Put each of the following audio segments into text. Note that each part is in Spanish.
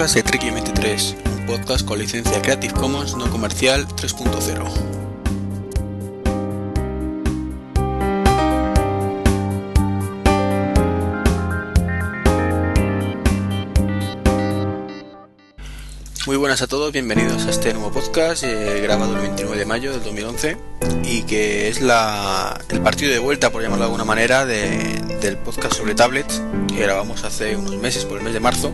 de Tricky 23, un podcast con licencia Creative Commons no comercial 3.0. Muy buenas a todos, bienvenidos a este nuevo podcast eh, grabado el 29 de mayo del 2011 y que es el partido de vuelta, por llamarlo de alguna manera, del podcast sobre tablets que grabamos hace unos meses, por el mes de marzo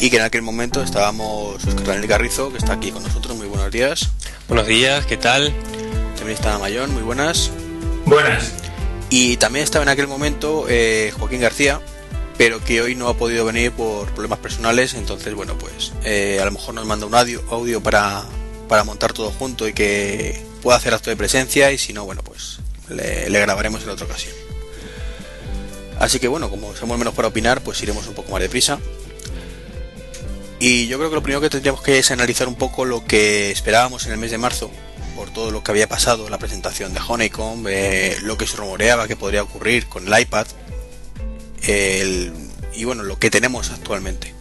y que en aquel momento estábamos Oscar Daniel Garrizo, que está aquí con nosotros. Muy buenos días. Buenos días, ¿qué tal? También está Mayón, muy buenas. Buenas. Y también estaba en aquel momento eh, Joaquín García, pero que hoy no ha podido venir por problemas personales, entonces bueno, pues eh, a lo mejor nos manda un audio, audio para, para montar todo junto y que pueda hacer acto de presencia y si no, bueno, pues le, grabaremos en otra ocasión. Así que bueno, como somos menos para opinar, pues iremos un poco más deprisa. Y yo creo que lo primero que tendríamos que es analizar un poco lo que esperábamos en el mes de marzo, por todo lo que había pasado la presentación de Honeycomb, eh, lo que se rumoreaba que podría ocurrir con el iPad, y bueno, lo que tenemos actualmente.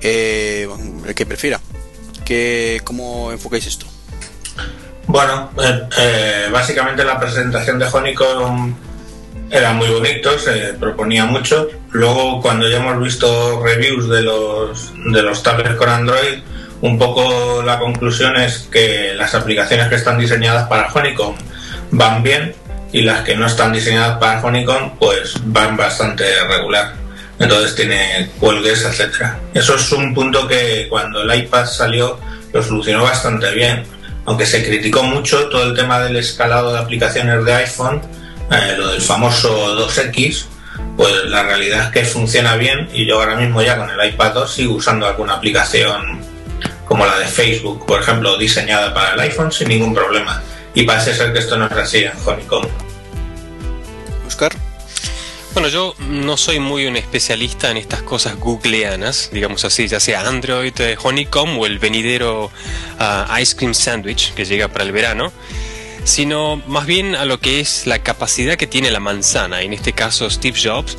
Eh, el que prefiera. ¿Cómo enfocáis esto? Bueno, eh, eh, básicamente la presentación de Honeycomb era muy bonito, se proponía mucho. Luego, cuando ya hemos visto reviews de los, de los tablets con Android, un poco la conclusión es que las aplicaciones que están diseñadas para Honeycomb van bien, y las que no están diseñadas para Honeycomb pues van bastante regular. Entonces tiene cuelgues, etcétera. Eso es un punto que cuando el iPad salió lo solucionó bastante bien. Aunque se criticó mucho todo el tema del escalado de aplicaciones de iPhone, eh, lo del famoso 2X, pues la realidad es que funciona bien y yo ahora mismo ya con el iPad 2 sigo usando alguna aplicación como la de Facebook, por ejemplo, diseñada para el iPhone sin ningún problema. Y parece ser que esto no es así en Honeycomb. Oscar. Bueno, yo no soy muy un especialista en estas cosas googleanas, digamos así, ya sea Android, eh, Honeycomb o el venidero ah, Ice Cream Sandwich que llega para el verano, sino más bien a lo que es la capacidad que tiene la manzana, en este caso Steve Jobs,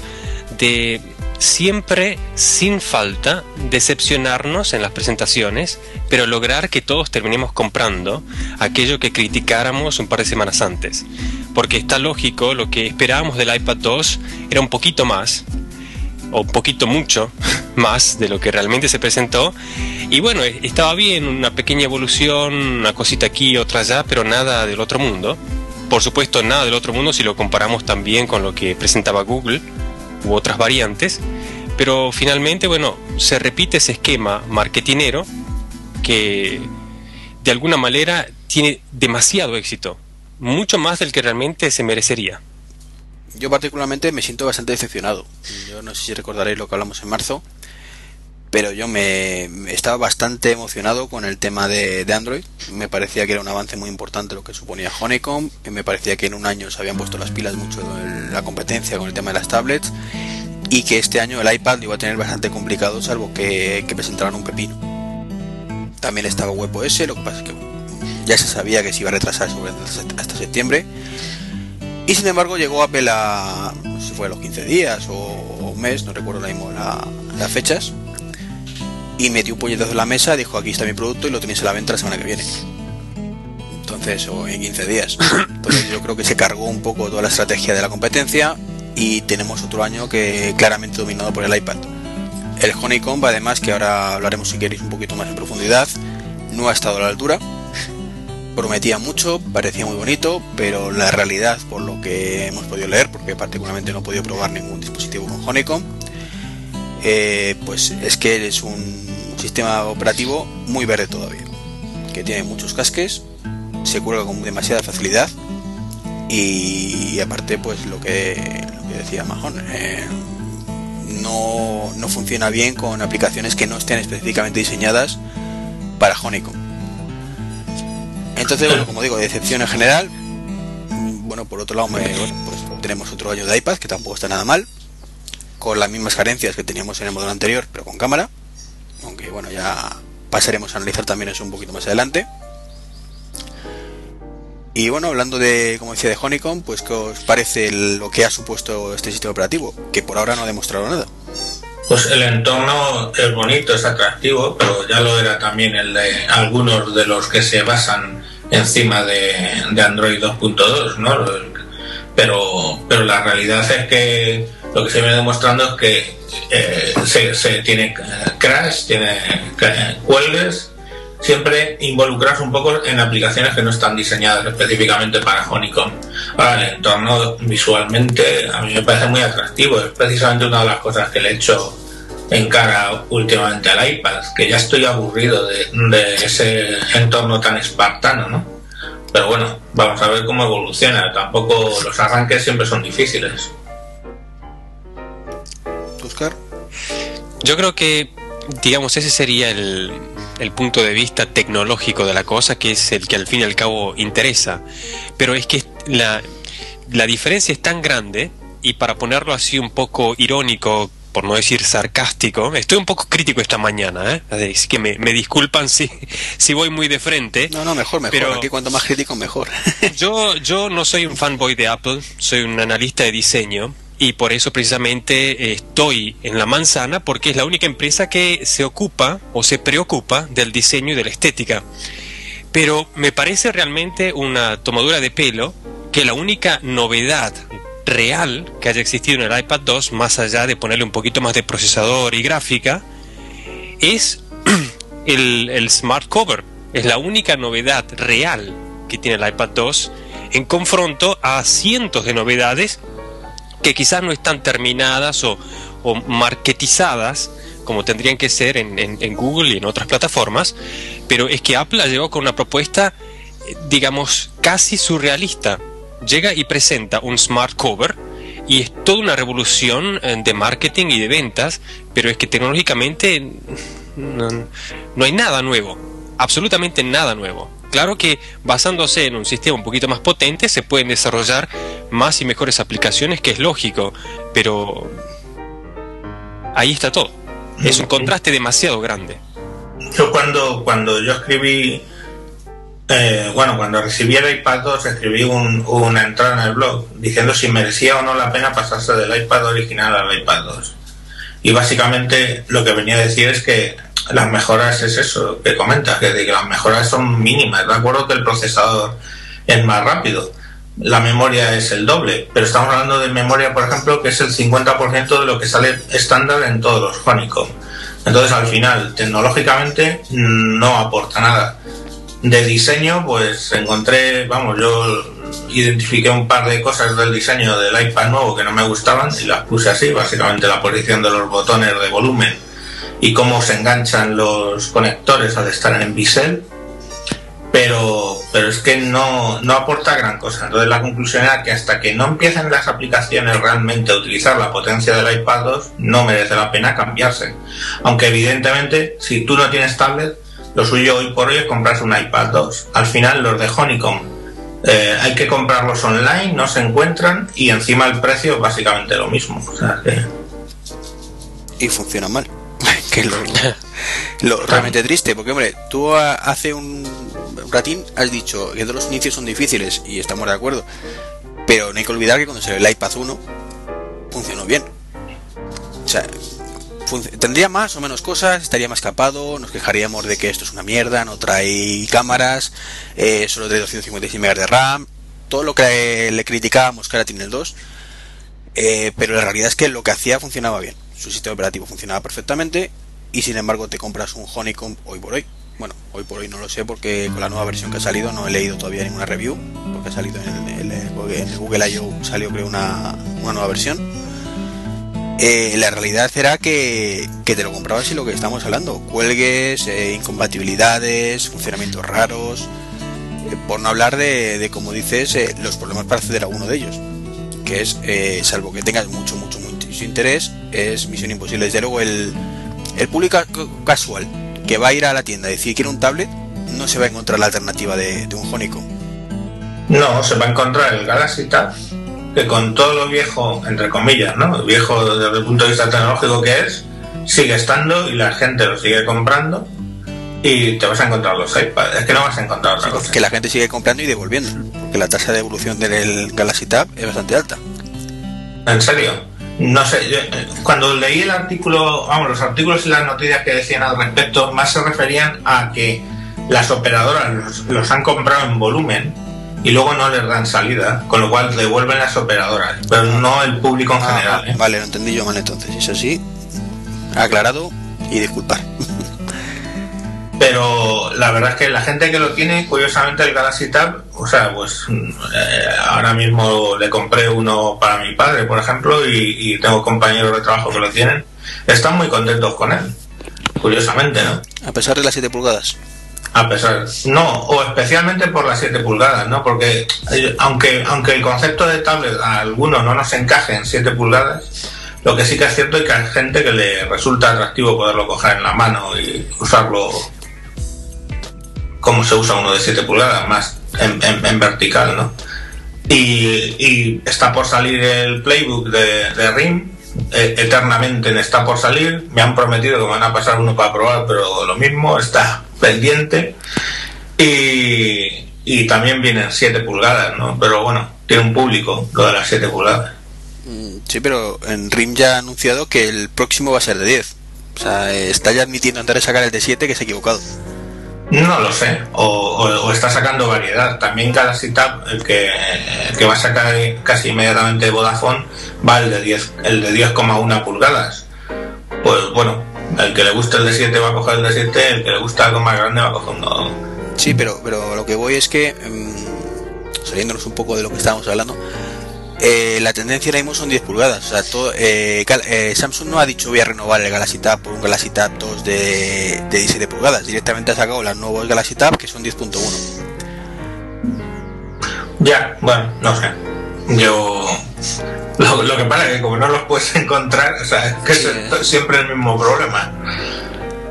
de siempre sin falta decepcionarnos en las presentaciones, pero lograr que todos terminemos comprando aquello que criticáramos un par de semanas antes. Porque está lógico, lo que esperábamos del iPad 2 era un poquito más, o poquito mucho más de lo que realmente se presentó. Y bueno, estaba bien, una pequeña evolución, una cosita aquí, otra allá, pero nada del otro mundo. Por supuesto, nada del otro mundo si lo comparamos también con lo que presentaba Google u otras variantes, pero finalmente, bueno, se repite ese esquema marketinero que de alguna manera tiene demasiado éxito, mucho más del que realmente se merecería. Yo particularmente me siento bastante decepcionado. Yo no sé si recordaréis lo que hablamos en marzo, pero yo me, estaba bastante emocionado con el tema de, de, Android. Me parecía que era un avance muy importante lo que suponía Honeycomb. Me parecía que en un año se habían puesto las pilas mucho en la competencia con el tema de las tablets y que este año el iPad iba a tener bastante complicado salvo que, que presentaran un pepino. También estaba WebOS, lo que pasa es que ya se sabía que se iba a retrasar sobre hasta septiembre. Y sin embargo llegó Apple a, no sé fue a los 15 días o, un mes, no recuerdo ahora mismo las fechas, y metió un puñetazo en la mesa, dijo aquí está mi producto y lo tenéis a la venta la semana que viene. Entonces, o en 15 días. Entonces yo creo que se cargó un poco toda la estrategia de la competencia y tenemos otro año que claramente dominado por el iPad. El Honeycomb, además, que ahora hablaremos si queréis un poquito más en profundidad, no ha estado a la altura. Prometía mucho, parecía muy bonito, pero la realidad, por lo que hemos podido leer, porque particularmente no he podido probar ningún dispositivo con Honeycomb, eh, pues es que es un sistema operativo muy verde todavía, que tiene muchos casques, se cuelga con demasiada facilidad y, aparte pues lo que, decía Mahon, eh, no, no funciona bien con aplicaciones que no estén específicamente diseñadas para Honeycomb. Entonces, bueno, como digo, decepción en general. Bueno, por otro lado, pues tenemos otro año de iPad que tampoco está nada mal, con las mismas carencias que teníamos en el modelo anterior, pero con cámara aunque bueno, ya pasaremos a analizar también eso un poquito más adelante. Y bueno, hablando de, como decía, de Honeycomb, pues ¿qué os parece lo que ha supuesto este sistema operativo? Que por ahora no ha demostrado nada. Pues el entorno es bonito, es atractivo, pero ya lo era también el de algunos de los que se basan encima de, Android 2.2, ¿no? Pero, pero la realidad es que lo que se viene demostrando es que eh, se, tiene crash, tiene cuelgues, siempre involucrarse un poco en aplicaciones que no están diseñadas específicamente para Honeycomb. Ahora, el entorno visualmente a mí me parece muy atractivo, es precisamente una de las cosas que le he hecho en cara últimamente al iPad, que ya estoy aburrido de, de ese entorno tan espartano, ¿no? Pero bueno, vamos a ver cómo evoluciona. Tampoco los arranques siempre son difíciles. Oscar. Yo creo que, digamos, ese sería el, el punto de vista tecnológico de la cosa, que es el que al fin y al cabo interesa. Pero es que la, la diferencia es tan grande, y para ponerlo así un poco irónico, por no decir sarcástico, estoy un poco crítico esta mañana, ¿eh? así que me, me, disculpan si, si voy muy de frente. No, no, mejor, mejor. Pero Aquí cuanto más crítico, mejor. yo, yo no soy un fanboy de Apple, soy un analista de diseño y por eso precisamente estoy en la manzana porque es la única empresa que se ocupa o se preocupa del diseño y de la estética. Pero me parece realmente una tomadura de pelo que la única novedad real que haya existido en el iPad 2, más allá de ponerle un poquito más de procesador y gráfica, es el, Smart Cover. Es la única novedad real que tiene el iPad 2 en confronto a cientos de novedades que quizás no están terminadas o, o marketizadas como tendrían que ser en, en, Google y en otras plataformas, pero es que Apple llegó con una propuesta, eh, digamos, casi surrealista. Llega y presenta un smart cover y es toda una revolución eh, de marketing y de ventas, pero es que tecnológicamente no, no hay nada nuevo, absolutamente nada nuevo. Claro que basándose en un sistema un poquito más potente se pueden desarrollar más y mejores aplicaciones, que es lógico, pero ahí está todo. Es un contraste demasiado grande. Yo cuando, cuando yo escribí, eh, bueno, cuando recibí el iPad 2, escribí una entrada en el blog diciendo si merecía o no la pena pasarse del iPad original al iPad 2. Y básicamente lo que venía a decir es que las mejoras es eso que comentas, que, las mejoras son mínimas. De acuerdo que el procesador es más rápido, la memoria es el doble, pero estamos hablando de memoria, por ejemplo, que es el 50% de lo que sale estándar en todos los Honeycomb. Entonces, al final, tecnológicamente no aporta nada. De diseño, pues encontré, vamos, yo identifiqué un par de cosas del diseño del iPad nuevo que no me gustaban y las puse así, básicamente la posición de los botones de volumen y cómo se enganchan los conectores al estar en bisel, pero, pero es que no, no aporta gran cosa. Entonces la conclusión era que hasta que no empiecen las aplicaciones realmente a utilizar la potencia del iPad 2, no merece la pena cambiarse. Aunque evidentemente, si tú no tienes tablet, lo suyo hoy por hoy es comprarse un iPad 2. Al final los de Honeycomb eh, hay que comprarlos online, no se encuentran y encima el precio es básicamente lo mismo. Y funciona mal. que lo, realmente triste, porque hombre, tú hace un ratín has dicho que todos los inicios son difíciles y estamos de acuerdo, pero no hay que olvidar que cuando salió el iPad 1 funcionó bien. O sea, tendría más o menos cosas, estaría más capado, nos quejaríamos de que esto es una mierda, no trae cámaras, eh, solo trae 256 MB de RAM, todo lo que le criticábamos que ahora tiene el 2, eh, pero la realidad es que lo que hacía funcionaba bien su sistema operativo funcionaba perfectamente y sin embargo te compras un Honeycomb hoy por hoy. Bueno, hoy por hoy no lo sé porque con la nueva versión que ha salido no he leído todavía ninguna review, porque ha salido en el, Google I.O. salió creo una, nueva versión. Eh, la realidad era que, te lo comprabas y lo que estamos hablando, cuelgues, eh, incompatibilidades, funcionamientos raros, eh, por no hablar de, de como dices, los problemas para acceder a uno de ellos, que es, salvo que tengas mucho, mucho, mucho interés, es misión imposible. Desde luego, el, el público casual que va a ir a la tienda y decir que quiere un tablet, no se va a encontrar la alternativa de, un Honeycomb. No, se va a encontrar el Galaxy Tab, que con todo lo viejo, entre comillas, ¿no? Viejo desde el punto de vista tecnológico que es, sigue estando y la gente lo sigue comprando. y te vas a encontrar los iPads. Es que no vas a encontrar otra cosa. Que la gente sigue comprando y devolviendo, porque la tasa de evolución del Galaxy Tab es bastante alta. ¿En serio? No sé, eh, cuando leí el artículo, vamos, los artículos y las noticias que decían al respecto, más se referían a que las operadoras los, han comprado en volumen y luego no les dan salida, con lo cual devuelven las operadoras, pero no el público en ah, general. ¿eh? Vale, lo entendí yo mal entonces. Si es así, aclarado y disculpar. Pero la verdad es que la gente que lo tiene, curiosamente el Galaxy Tab, o sea, pues eh, ahora mismo le compré uno para mi padre, por ejemplo, y, tengo compañeros de trabajo que lo tienen, están muy contentos con él, curiosamente, ¿no? A pesar de las 7 pulgadas. A pesar, no, o especialmente por las 7 pulgadas, ¿no? Porque eh, aunque, aunque el concepto de tablet a algunos no nos encaje en 7 pulgadas, lo que sí que es cierto es que hay gente que le resulta atractivo poderlo coger en la mano y usarlo como se usa uno de 7 pulgadas, más en, vertical, ¿no? Y, está por salir el playbook de, RIM, e, eternamente está por salir, me han prometido que me van a pasar uno para probar, pero lo mismo, está pendiente. Y, y también vienen 7 pulgadas, ¿no? Pero bueno, tiene un público lo de las 7 pulgadas. Mm, sí, pero en RIM ya ha anunciado que el próximo va a ser de 10. O sea, está ya admitiendo antes de sacar el de 7 que se ha equivocado. No lo sé, o, está sacando variedad. También cada Tab, el que, que va a sacar casi inmediatamente Vodafone, va el de 10, el de 10,1 pulgadas. Pues bueno, el que le gusta el de 7 va a coger el de 7, el que le gusta algo más grande va a coger uno. Sí, pero, pero lo que voy es que, mm, saliéndonos un poco de lo que estábamos hablando, eh, la tendencia ahora mismo son 10 pulgadas. O sea, todo, eh, eh, Samsung no ha dicho voy a renovar el Galaxy Tab por un Galaxy Tab 2 de, de 17 pulgadas. Directamente ha sacado los nuevos Galaxy Tab que son 10.1. Ya, bueno, no sé. Yo. Lo, que pasa es que como no los puedes encontrar, o sea, es que es siempre el mismo problema.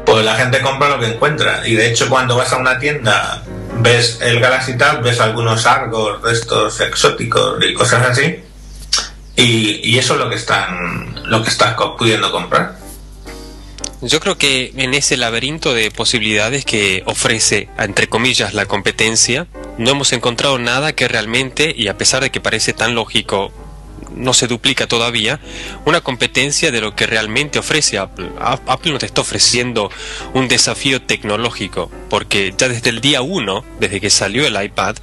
Pues la gente compra lo que encuentra. Y de hecho, cuando vas a una tienda ves el Galaxy Tab, ves algunos Argos de estos exóticos y cosas así, y, eso es lo que están, lo que estás pudiendo comprar. Yo creo que en ese laberinto de posibilidades que ofrece, entre comillas, la competencia, no hemos encontrado nada que realmente, y a pesar de que parece tan lógico no se duplica todavía, una competencia de lo que realmente ofrece Apple. Apple no te está ofreciendo un desafío tecnológico, porque ya desde el día 1, desde que salió el iPad,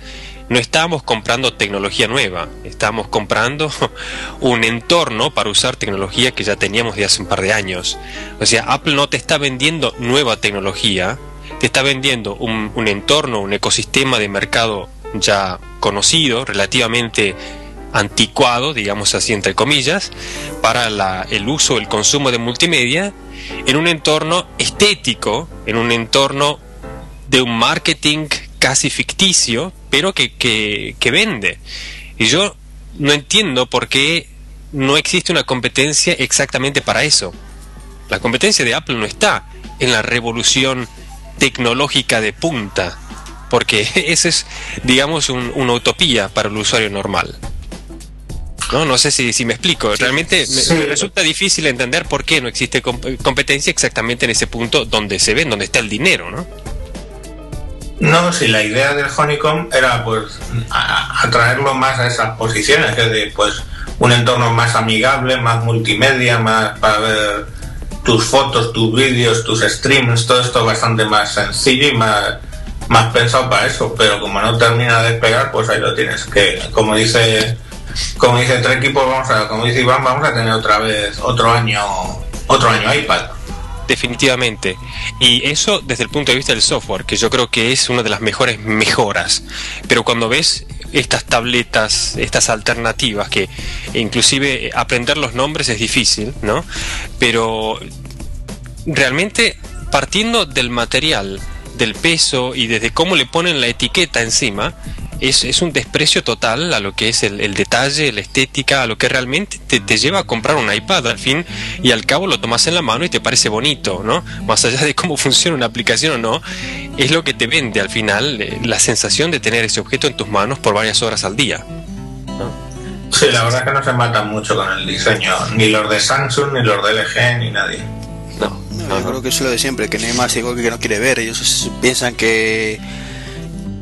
no estábamos comprando tecnología nueva, estábamos comprando un entorno para usar tecnología que ya teníamos de hace un par de años. O sea, Apple no te está vendiendo nueva tecnología, te está vendiendo un, un entorno, un ecosistema de mercado ya conocido, relativamente anticuado, digamos así entre comillas, para el uso, el consumo de multimedia en un entorno estético, en un entorno de un marketing casi ficticio, pero que, que vende. Y yo no entiendo por qué no existe una competencia exactamente para eso. La competencia de Apple no está en la revolución tecnológica de punta, porque esa es, digamos, una utopía para el usuario normal. No, no sé si, si me explico. Realmente me, resulta difícil entender por qué no existe competencia exactamente en ese punto donde se ve, donde está el dinero, ¿no? No, si la idea del Honeycomb era pues atraerlo más a esas posiciones, es decir, pues un entorno más amigable, más multimedia, más para ver tus fotos, tus vídeos, tus streams, todo esto bastante más sencillo y más, más pensado para eso, pero como no termina de despegar, pues ahí lo tienes, que como dice como dice entre equipos, vamos a, como dice Iván, vamos a tener otra vez otro año, otro año iPad. Definitivamente. Y eso desde el punto de vista del software, que yo creo que es una de las mejores mejoras. Pero cuando ves estas tabletas, estas alternativas, que inclusive aprender los nombres es difícil, ¿no? Pero realmente partiendo del material, del peso y desde cómo le ponen la etiqueta encima, es, un desprecio total a lo que es el, detalle, la estética, a lo que realmente te, lleva a comprar un iPad al fin y al cabo lo tomas en la mano y te parece bonito, ¿no? Más allá de cómo funciona una aplicación o no, es lo que te vende al final eh, la sensación de tener ese objeto en tus manos por varias horas al día. Sí, la verdad es que no se matan mucho con el diseño, ni los de Samsung, ni los de LG, ni nadie. No, yo creo que es lo de siempre, que no hay más ego que no quiere ver. Ellos piensan que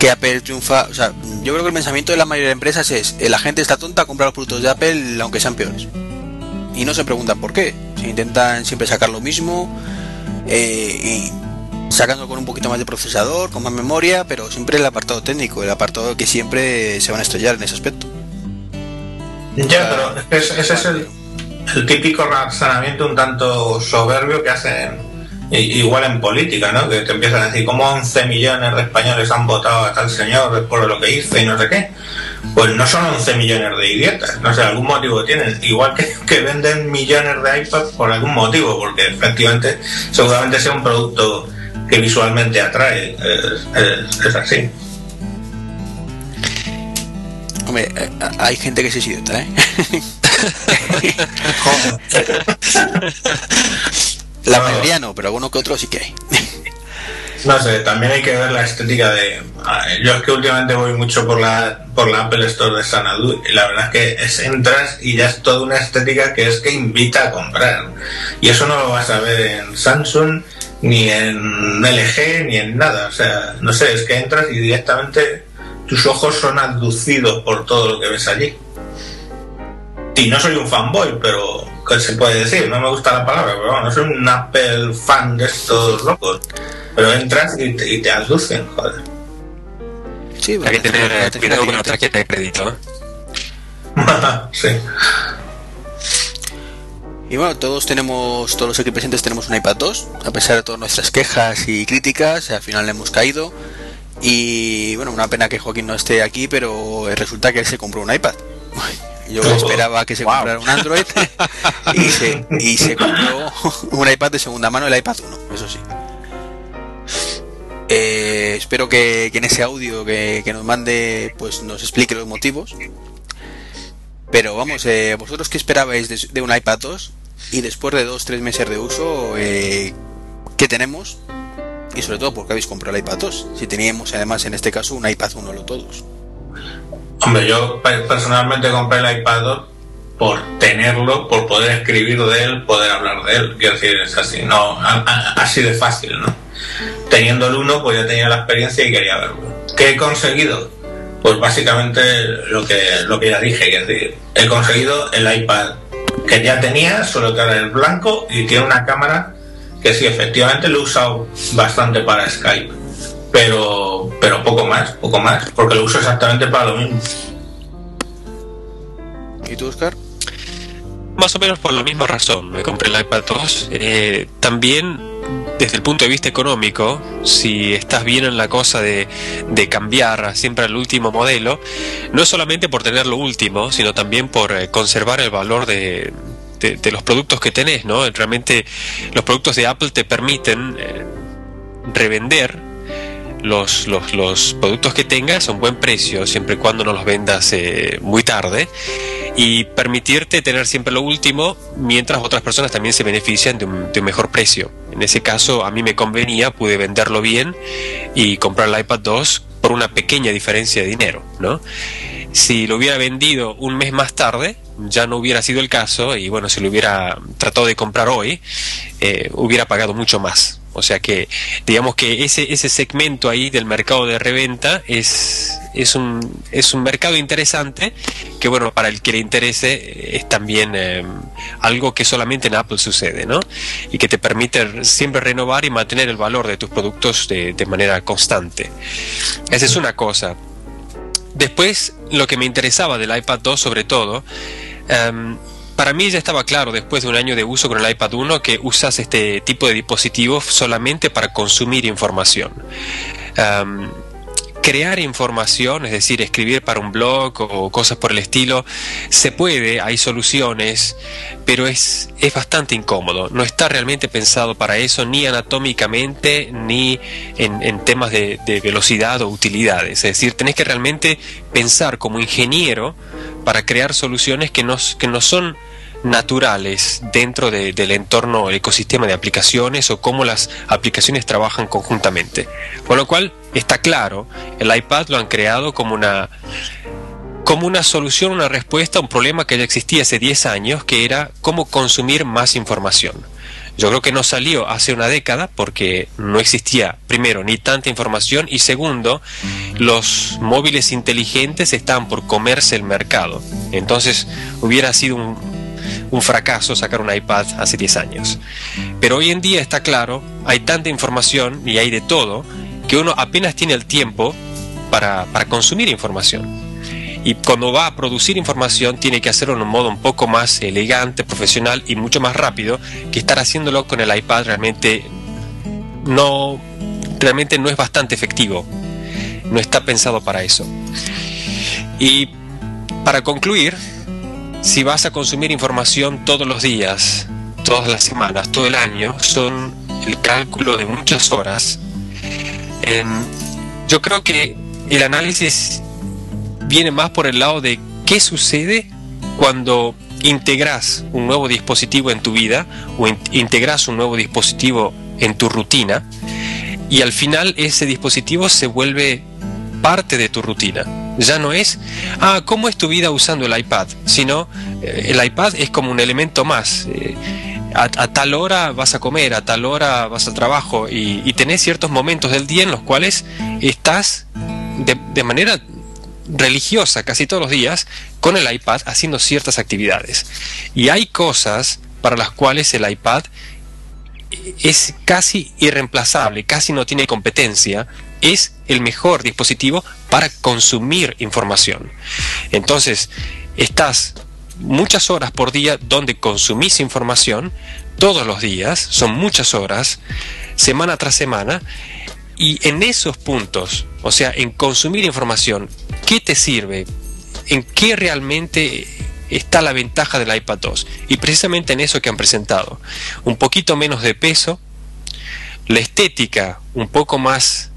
que Apple triunfa. O sea, yo creo que el pensamiento de la mayoría de empresas es: eh, la gente está tonta a comprar los productos de Apple, aunque sean peores. Y no se preguntan por qué. Se intentan siempre sacar lo mismo, eh, y sacando con un poquito más de procesador, con más memoria, pero siempre el apartado técnico, el apartado que siempre se van a estrellar en ese aspecto. Ya, pero ese, es el, el típico razonamiento un tanto soberbio que hacen igual en política, ¿no? Que te empiezan a decir cómo 11 millones de españoles han votado a tal señor por lo que hizo y no sé qué. Pues no son 11 millones de idiotas, no sé, algún motivo tienen. Igual que, que venden millones de iPads por algún motivo, porque efectivamente seguramente sea un producto que visualmente atrae. Es, así. Hombre, eh, hay gente que se es idiota, ¿eh? La mayoría no, pero alguno que otro sí que hay. No sé, también hay que ver la estética de. Yo es que últimamente voy mucho por la por la Apple Store de Sanadu y la verdad es que es, entras y ya es toda una estética que es que invita a comprar. Y eso no lo vas a ver en Samsung, ni en LG, ni en nada. O sea, no sé, es que entras y directamente tus ojos son abducidos por todo lo que ves allí. Y no soy un fanboy, pero ¿qué se puede decir? No me gusta la palabra, pero bueno, no soy un Apple fan de estos locos. Pero entras y te, y te aducen, joder. Sí, Hay que tener cuidado con la tarjeta de crédito. ¿eh? sí. Y bueno, todos tenemos, todos los aquí presentes tenemos un iPad 2, a pesar de todas nuestras quejas y críticas, al final le hemos caído. Y bueno, una pena que Joaquín no esté aquí, pero resulta que él se compró un iPad. Yo esperaba que se comprara un Android y, se, y se compró un iPad de segunda mano, el iPad 1, eso sí. Eh, espero que, en ese audio que, nos mande pues nos explique los motivos. Pero vamos, eh, vosotros qué esperabais de, un iPad 2 y después de 2-3 meses de uso, eh, ¿qué tenemos? Y sobre todo, ¿por qué habéis comprado el iPad 2? Si teníamos además en este caso un iPad 1 lo todos. Hombre, yo personalmente compré el iPad 2 por tenerlo, por poder escribir de él, poder hablar de él. Quiero decir, es así, no, así de fácil, ¿no? Teniendo el 1, pues ya tenía la experiencia y quería verlo. ¿Qué he conseguido? Pues básicamente lo que, lo que ya dije, es decir, he conseguido el iPad que ya tenía, solo que ahora es blanco y tiene una cámara que sí, efectivamente lo he usado bastante para Skype pero, pero poco más, poco más, porque lo uso exactamente para lo mismo. ¿Y tú, Oscar? Más o menos por la misma razón. Me compré el iPad 2. Eh, también, desde el punto de vista económico, si estás bien en la cosa de, de cambiar siempre al último modelo, no es solamente por tener lo último, sino también por eh, conservar el valor de, de, los productos que tenés, ¿no? Realmente los productos de Apple te permiten eh, revender los, los, productos que tengas a un buen precio, siempre y cuando no los vendas eh, muy tarde, y permitirte tener siempre lo último, mientras otras personas también se benefician de un, de un, mejor precio. En ese caso, a mí me convenía, pude venderlo bien y comprar el iPad 2 por una pequeña diferencia de dinero, ¿no? Si lo hubiera vendido un mes más tarde, ya no hubiera sido el caso, y bueno, si lo hubiera tratado de comprar hoy, eh, hubiera pagado mucho más. O sea que, digamos que ese, ese segmento ahí del mercado de reventa es, es, un, es un mercado interesante que, bueno, para el que le interese eh, es también eh, algo que solamente en Apple sucede, ¿no? Y que te permite siempre renovar y mantener el valor de tus productos de, de manera constante. Esa es una cosa. Después, lo que me interesaba del iPad 2 sobre todo, em, para mí ya estaba claro después de un año de uso con el iPad 1 que usas este tipo de dispositivos solamente para consumir información. Crear información, es decir, escribir para un blog o cosas por el estilo, se puede, hay soluciones, pero es, es bastante incómodo. No está realmente pensado para eso, ni anatómicamente, ni en, temas de, velocidad o utilidades. Es decir, tenés que realmente pensar como ingeniero para crear soluciones que no, que son naturales dentro del entorno, el ecosistema de aplicaciones o cómo las aplicaciones trabajan conjuntamente. Con lo cual está claro, el iPad lo han creado como una como una solución, una respuesta a un problema que ya existía hace 10 años, que era cómo consumir más información. Yo creo que no salió hace una década porque no existía, primero, ni tanta información y segundo, los móviles inteligentes están por comerse el mercado. Entonces hubiera sido un, un fracaso sacar un iPad hace 10 años. Pero hoy en día está claro, hay tanta información y hay de todo, que uno apenas tiene el tiempo para, para consumir información. Y cuando va a producir información tiene que hacerlo de un modo un poco más elegante, profesional y mucho más rápido que estar haciéndolo con el iPad realmente no, realmente no es bastante efectivo. No está pensado para eso. Y para concluir, si vas a consumir información todos los días, todas las semanas, todo el año, son el cálculo de muchas horas. Eh, yo creo que el análisis viene más por el lado de qué sucede cuando integras un nuevo dispositivo en tu vida o in integras un nuevo dispositivo en tu rutina y al final ese dispositivo se vuelve parte de tu rutina. Ya no es, ah, ¿cómo es tu vida usando el iPad? Sino, eh, el iPad es como un elemento más. Eh, a, tal hora vas a comer, a tal hora vas al trabajo y, y tenés ciertos momentos del día en los cuales estás de, de manera religiosa casi todos los días con el iPad haciendo ciertas actividades. Y hay cosas para las cuales el iPad es casi irreemplazable, casi no tiene competencia, es el mejor dispositivo para consumir información. Entonces, estás muchas horas por día donde consumís información, todos los días, son muchas horas, semana tras semana, y en esos puntos, o sea, en consumir información, ¿qué te sirve? ¿En qué realmente está la ventaja del iPad 2? Y precisamente en eso que han presentado. Un poquito menos de peso, la estética un poco más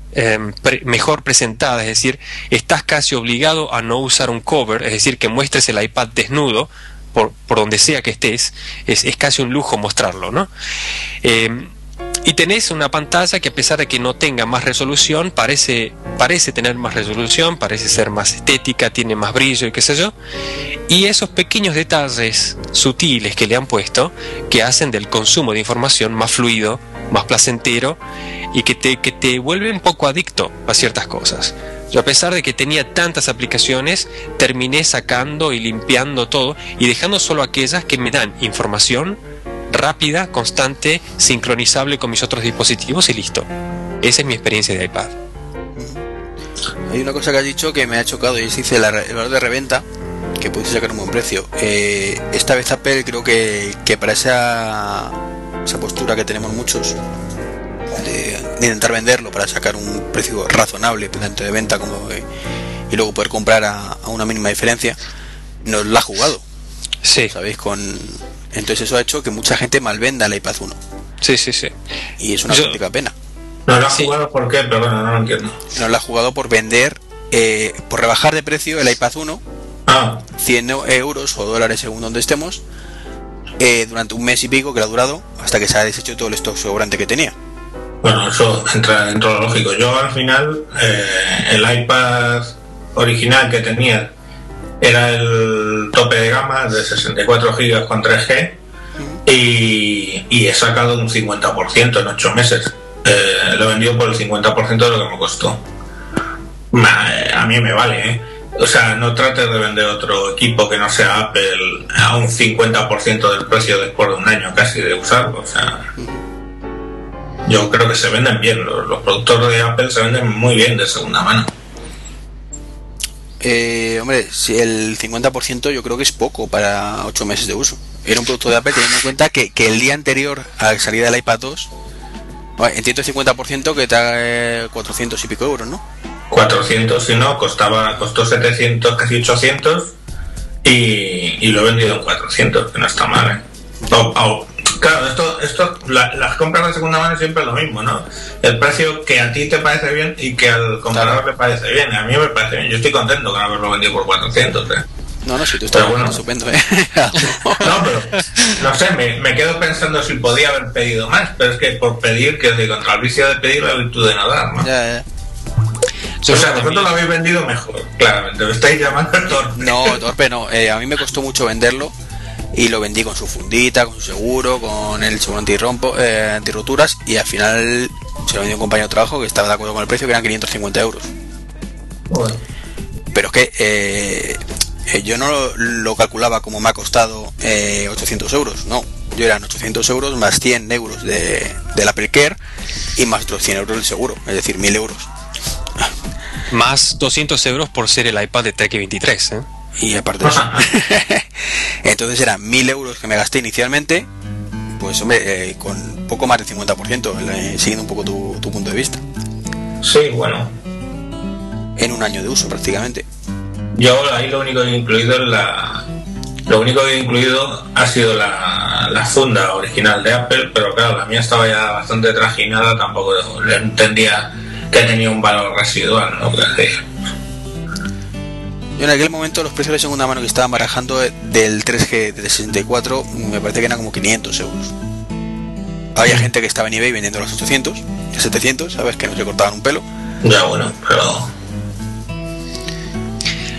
pre mejor presentada, es decir, estás casi obligado a no usar un cover, es decir, que muestres el iPad desnudo por, por donde sea que estés, es, es, casi un lujo mostrarlo, ¿no? Eh, y tenés una pantalla que a pesar de que no tenga más resolución, parece, parece tener más resolución, parece ser más estética, tiene más brillo y qué sé yo. Y esos pequeños detalles sutiles que le han puesto, que hacen del consumo de información más fluido, más placentero y que te, que te vuelve un poco adicto a ciertas cosas. Yo a pesar de que tenía tantas aplicaciones, terminé sacando y limpiando todo y dejando solo aquellas que me dan información rápida, constante, sincronizable con mis otros dispositivos y listo. Esa es mi experiencia de iPad. Hay una cosa que has dicho que me ha chocado y es dice el valor de reventa, que puedes sacar un buen precio. Eh, esta vez Apple creo que, que para esa, esa postura que tenemos muchos, de, de, intentar venderlo para sacar un precio razonable dentro de venta como, eh, y luego poder comprar a, a, una mínima diferencia, nos la ha jugado. Sí. ¿Sabéis? Con, entonces eso ha hecho que mucha gente malvenda el iPad 1. Sí, sí, sí. Y es una Yo... auténtica pena. ¿No lo ha jugado por qué? Perdona, no lo entiendo. No lo ha jugado por vender, eh, por rebajar de precio el iPad 1, ah. 100 euros o dólares según donde estemos, eh, durante un mes y pico que lo ha durado, hasta que se ha deshecho todo el stock sobrante que tenía. Bueno, eso entra dentro de lo lógico. Yo al final, eh, el iPad original que tenía era el tope de gama de 64 GB con 3G y, y, he sacado un 50% en 8 meses. Eh, lo he vendido por el 50% de lo que me costó. A mí me vale, ¿eh? O sea, no trates de vender otro equipo que no sea Apple a un 50% del precio después de un año casi de usarlo. O sea, yo creo que se venden bien. Los, los productos de Apple se venden muy bien de segunda mano. Eh, hombre, si el 50% yo creo que es poco para 8 meses de uso. Era un producto de Apple teniendo en cuenta que, que el día anterior a la salida del iPad 2, bueno, entiendo el 50% que te haga 400 y pico euros, ¿no? 400, si no, costaba, costó 700, casi 800 y, y lo he vendido en 400, que no está mal, ¿eh? Oh, oh. Claro, esto, esto la, las compras de segunda mano siempre es lo mismo, ¿no? El precio que a ti te parece bien y que al comprador claro. le parece bien. A mí me parece bien. Yo estoy contento con haberlo vendido por 400, ¿eh? No, no, si tú estás bueno, estupendo, ¿eh? no, pero no sé, me, me, quedo pensando si podía haber pedido más, pero es que por pedir, que de contra el vicio de pedir, la virtud de no dar, ¿no? Ya, ya. O sea, vosotros lo habéis vendido mejor, claramente. Me estáis llamando torpe. No, torpe no. Eh, a mí me costó mucho venderlo y lo vendí con su fundita, con su seguro, con el seguro antirrompo, eh, antirroturas y al final se lo vendí a un compañero de trabajo que estaba de acuerdo con el precio que eran 550 euros. Pero es que eh, eh, yo no lo, calculaba como me ha costado 800 euros, no. Yo eran 800 euros más 100 euros de, del Apple Care y más otros 100 euros del seguro, es decir, 1000 euros. Más 200 euros por ser el iPad de Trek 23, ¿eh? Y aparte de eso. Entonces eran 1000 euros que me gasté inicialmente, pues hombre, eh, con poco más del 50%, eh, siguiendo un poco tu, tu punto de vista. Sí, bueno. En un año de uso prácticamente. Yo ahí lo único que he incluido es la. Lo único que he incluido ha sido la, la funda original de Apple, pero claro, la mía estaba ya bastante trajinada, tampoco entendía que tenía un valor residual, ¿no? Yo en aquel momento los precios de segunda mano que estaban barajando del 3G de 64 me parece que eran como 500 euros. Había gente que estaba en eBay vendiendo los 800, 700, ¿sabes? Que no se cortaban un pelo. Ya bueno, pero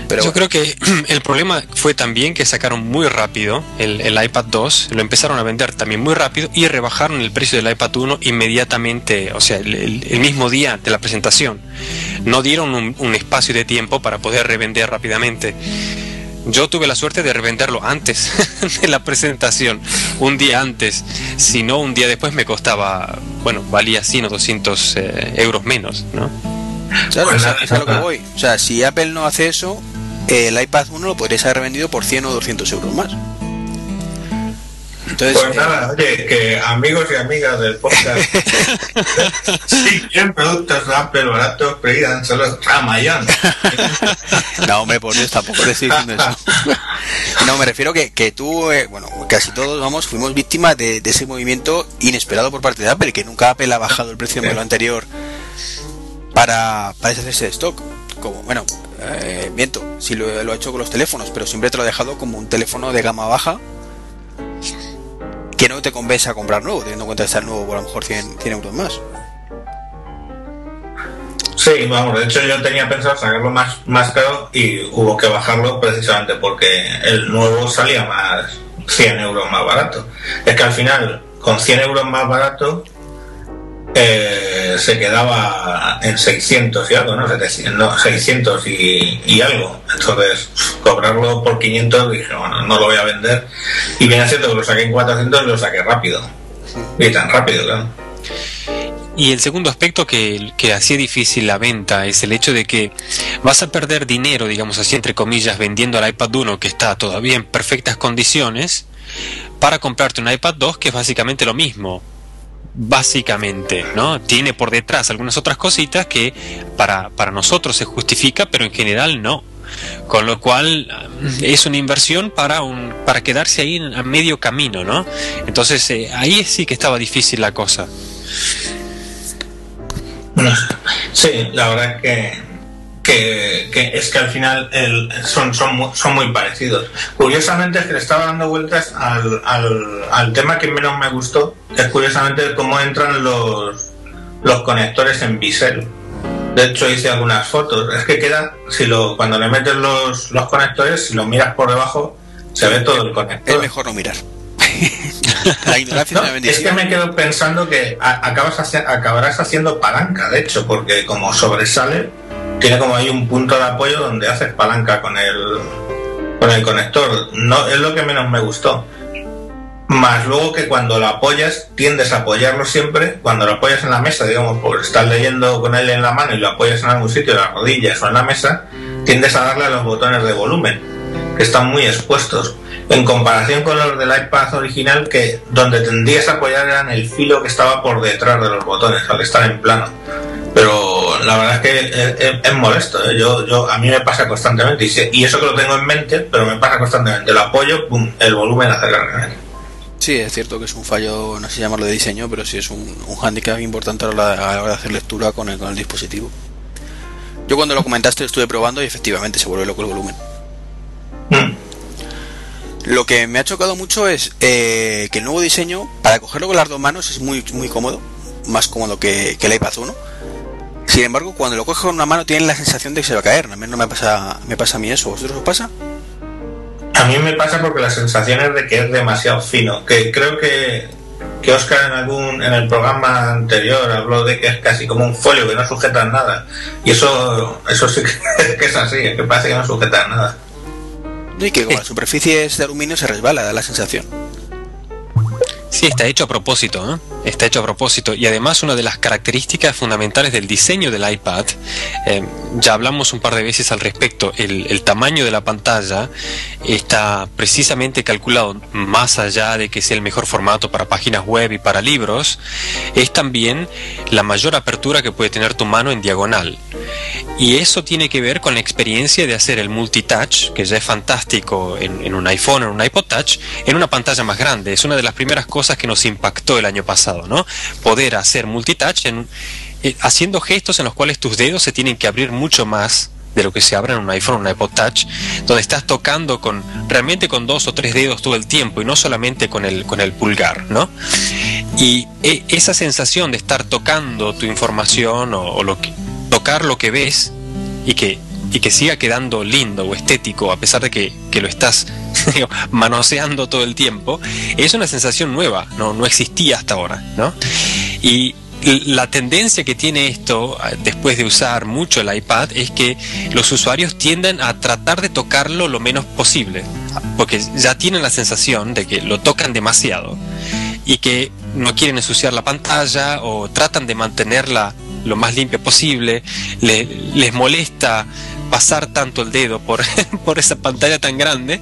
yo creo que el problema fue también que sacaron muy rápido el, iPad 2, lo empezaron a vender también muy rápido y rebajaron el precio del iPad 1 inmediatamente, o sea, el, mismo día de la presentación. No dieron un, espacio de tiempo para poder revender rápidamente. Yo tuve la suerte de revenderlo antes de la presentación, un día antes. Si no, un día después me costaba, bueno, valía 100 o 200 eh, euros menos, ¿no? Claro, es a lo que voy. O sea, si Apple no hace eso, el iPad 1 lo podrías haber vendido por 100 o 200 euros más. Entonces, pues nada, oye, que amigos y amigas del podcast, si quieren productos Apple baratos, solo a Mayan. no, hombre, por Dios, tampoco estoy diciendo eso. no, me refiero que, que tú, eh, bueno, casi todos, vamos, fuimos víctimas de, ese movimiento inesperado por parte de Apple, que nunca Apple ha bajado el precio de lo anterior para, para deshacerse de stock. Como, bueno, eh, miento, si lo, ha hecho con los teléfonos, pero siempre te lo ha dejado como un teléfono de gama baja que no te convence a comprar nuevo, teniendo en cuenta que está el nuevo por a lo mejor 100, euros más. Sí, vamos, de hecho yo tenía pensado sacarlo más, más caro y hubo que bajarlo precisamente porque el nuevo salía más 100 euros más barato. Es que al final, con 100 euros más barato, eh, se quedaba en 600 y algo, ¿no? 600 y, algo. Entonces, cobrarlo por 500, dije, bueno, no lo voy a vender. Y viene siendo que lo saqué en 400 y lo saqué rápido. Y tan rápido, claro. Y el segundo aspecto que, que hacía difícil la venta es el hecho de que vas a perder dinero, digamos así, entre comillas, vendiendo el iPad 1 que está todavía en perfectas condiciones, para comprarte un iPad 2 que es básicamente lo mismo básicamente, ¿no? Tiene por detrás algunas otras cositas que para, para nosotros se justifica, pero en general no. Con lo cual es una inversión para un para quedarse ahí a medio camino, ¿no? Entonces eh, ahí sí que estaba difícil la cosa. Sí, la verdad es que que, es que al final son, son, son muy parecidos. Curiosamente es que le estaba dando vueltas al, al, tema que menos me gustó, es curiosamente cómo entran los, los conectores en bisel. De hecho hice algunas fotos. Es que queda, si lo, cuando le metes los, los conectores, si lo miras por debajo, se ve todo el conector. Es mejor no mirar. La es que me quedo pensando que acabas acabarás haciendo palanca, de hecho, porque como sobresale, tiene como ahí un punto de apoyo donde haces palanca con el con el conector. No es lo que menos me gustó. Más luego que cuando lo apoyas, tiendes a apoyarlo siempre, cuando lo apoyas en la mesa, digamos, por estar leyendo con él en la mano y lo apoyas en algún sitio, en las rodillas o en la mesa, tiendes a darle a los botones de volumen, que están muy expuestos. En comparación con los del iPad original, que donde tendrías a apoyar era en el filo que estaba por detrás de los botones, al estar en plano pero la verdad es que es, molesto. ¿eh? Yo, yo, a mí me pasa constantemente y, eso que lo tengo en mente, pero me pasa constantemente. Lo apoyo, pum, el volumen hace. Sí, es cierto que es un fallo, no sé llamarlo de diseño, pero sí es un, un handicap importante a la, hora de hacer lectura con el, con el dispositivo. Yo cuando lo comentaste estuve probando y efectivamente se vuelve loco el volumen. Mm. Lo que me ha chocado mucho es eh, que el nuevo diseño, para cogerlo con las dos manos, es muy, muy cómodo, más cómodo que, que el iPad 1 sin embargo, cuando lo coges con una mano tienes la sensación de que se va a caer. A mí no me pasa, me pasa a mí eso. ¿Vosotros os pasa? A mí me pasa porque la sensación es de que es demasiado fino, que creo que, que Oscar en algún en el programa anterior habló de que es casi como un folio que no sujeta nada y eso eso sí que, es así, que parece que no sujeta nada. Y que con la superficie es de aluminio se resbala, da la sensación. Sí, está hecho a propósito, ¿eh? está hecho a propósito. Y además una de las características fundamentales del diseño del iPad, eh, ya hablamos un par de veces al respecto, el, tamaño de la pantalla está precisamente calculado más allá de que sea el mejor formato para páginas web y para libros, es también la mayor apertura que puede tener tu mano en diagonal. Y eso tiene que ver con la experiencia de hacer el multitouch, que ya es fantástico en, en un iPhone o en un iPod Touch, en una pantalla más grande. Es una de las primeras cosas cosas que nos impactó el año pasado, ¿no? Poder hacer multitouch en, eh, haciendo gestos en los cuales tus dedos se tienen que abrir mucho más de lo que se abre en un iPhone o un iPod Touch, donde estás tocando con realmente con dos o tres dedos todo el tiempo y no solamente con el, con el pulgar, ¿no? Y e, esa sensación de estar tocando tu información o, lo que, tocar lo que ves y que, y que siga quedando lindo o estético a pesar de que, que lo estás manoseando todo el tiempo, es una sensación nueva, no, no existía hasta ahora, ¿no? Y la tendencia que tiene esto ah, después de usar mucho el iPad es que los usuarios tienden a tratar de tocarlo lo menos posible, porque ya tienen la sensación de que lo tocan demasiado y que no quieren ensuciar la pantalla o tratan de mantenerla lo más limpia posible, les molesta pasar tanto el dedo por, por esa pantalla tan grande.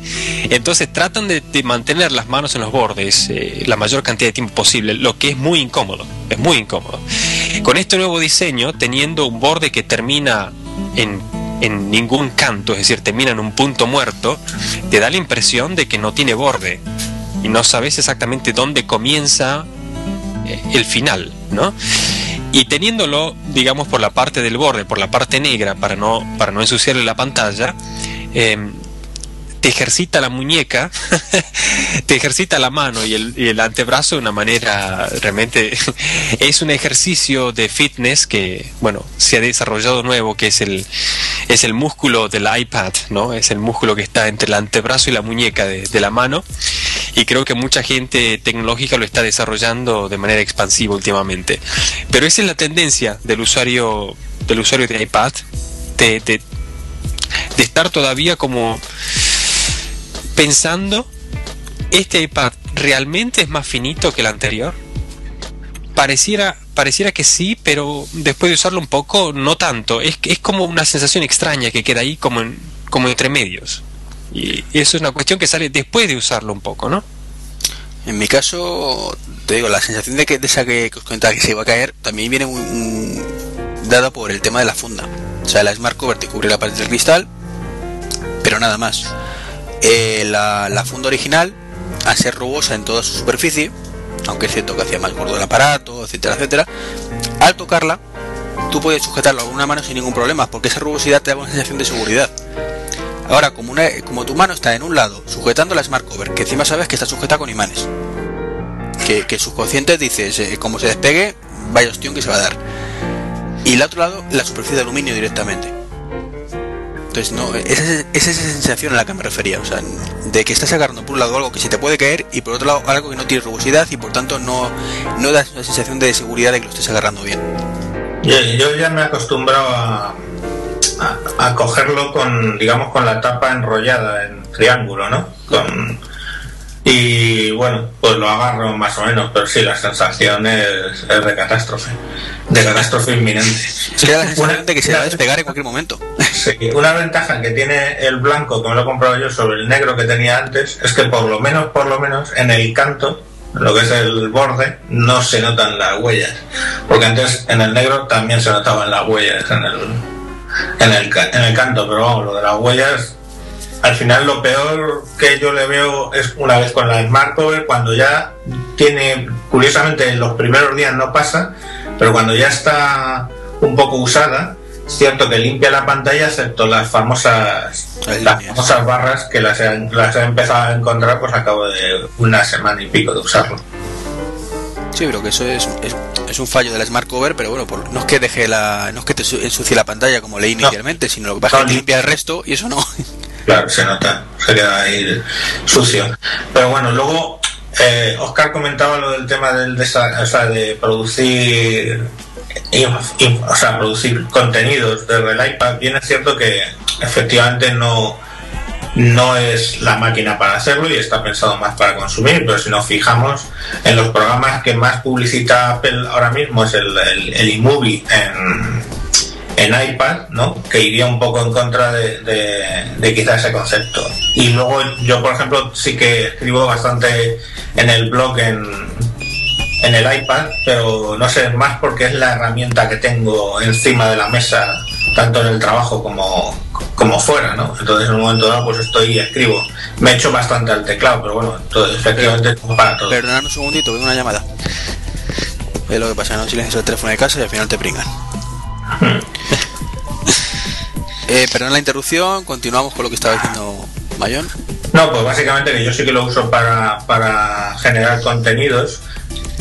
Entonces tratan de, mantener las manos en los bordes eh, la mayor cantidad de tiempo posible, lo que es muy incómodo, es muy incómodo. Con este nuevo diseño, teniendo un borde que termina en, en ningún canto, es decir, termina en un punto muerto, te da la impresión de que no tiene borde y no sabes exactamente dónde comienza eh, el final, ¿no? Y teniéndolo, digamos, por la parte del borde, por la parte negra, para no, para no ensuciarle la pantalla, em, te ejercita la muñeca, te ejercita la mano y el, antebrazo de una manera realmente es un ejercicio de fitness que, bueno, se ha desarrollado nuevo, que es el, es el músculo del iPad, ¿no? Es el músculo que está entre el antebrazo y la muñeca de, de la mano y creo que mucha gente tecnológica lo está desarrollando de manera expansiva últimamente. Pero esa es la tendencia del usuario del usuario de iPad de, estar todavía como pensando, ¿este iPad realmente es más finito que el anterior? Pareciera, pareciera que sí, pero después de usarlo un poco, no tanto. Es, es como una sensación extraña que queda ahí como, como entre medios. Y eso es una cuestión que sale después de usarlo un poco, ¿no? En mi caso, te digo, la sensación de que de esa que, os comentaba que se iba a caer también viene dada por el tema de la funda. O sea, la Smart Cover te cubre la pared del cristal, pero nada más. Eh, la, funda original, al ser rugosa en toda su superficie, aunque es cierto que hacía más gordo el aparato, etcétera, etcétera, al tocarla, tú puedes sujetarlo con una mano sin ningún problema, porque esa rugosidad te da una sensación de seguridad. Ahora, como, una, como tu mano está en un lado, sujetando la Smart Cover, que encima sabes que está sujeta con imanes, que, que subconsciente dices, como se despegue, vaya ostión que se va a dar. Y el otro lado, la superficie de aluminio directamente. Entonces, no, es esa sensación a la que me refería, o sea, de que estás agarrando por un lado algo que se te puede caer y por otro lado algo que no tiene rugosidad y por tanto no, no da una sensación de seguridad de que lo estés agarrando bien. Yo, ya me he acostumbrado a, a, cogerlo con, digamos, con la tapa enrollada en triángulo, ¿no? Con, y bueno, pues lo agarro más o menos, pero sí, la sensación es, de catástrofe, de catástrofe inminente. Sí, la sensación de que se va a despegar en cualquier momento. Sí, una ventaja que tiene el blanco, que me lo he comprado yo, sobre el negro que tenía antes, es que por lo menos, por lo menos, en el canto, lo que es el borde, no se notan las huellas. Porque antes en el negro también se notaban las huellas en el, en el, en el canto, pero vamos, lo de las huellas al final lo peor que yo le veo es una vez con la Smart Cover, cuando ya tiene, curiosamente en los primeros días no pasa, pero cuando ya está un poco usada, cierto que limpia la pantalla, excepto las famosas, las famosas barras que las he, las he empezado a encontrar pues a cabo de una semana y pico de usarlo. Sí, pero que eso es, es, un fallo de la Smart Cover, pero bueno, no es que deje la, no es que te ensucie la pantalla como leí inicialmente, sino lo que pasa es que limpia el resto y eso no. Claro, se nota, se queda ahí sucio. Pero bueno, luego eh, Oscar comentaba lo del tema del o sea, de producir o sea, producir contenidos desde el iPad. Bien es cierto que efectivamente no no es la máquina para hacerlo y está pensado más para consumir, pero si nos fijamos en los programas que más publicita Apple ahora mismo es el, el, iMovie en, en iPad, ¿no? que iría un poco en contra de, de, de quizá ese concepto. Y luego yo, por ejemplo, sí que escribo bastante en el blog en, en el iPad, pero no sé, más porque es la herramienta que tengo encima de la mesa, tanto en el trabajo como, como fuera, ¿no? Entonces en un momento dado pues estoy y escribo. Me he hecho bastante al teclado, pero bueno, efectivamente para todo. Perdonad un segundito, tengo una llamada. Es lo que pasa, no silencio el teléfono de casa y al final te pringan. eh, perdón la interrupción, continuamos con lo que estaba diciendo Mayón. No, pues básicamente que yo sí que lo uso para, para generar contenidos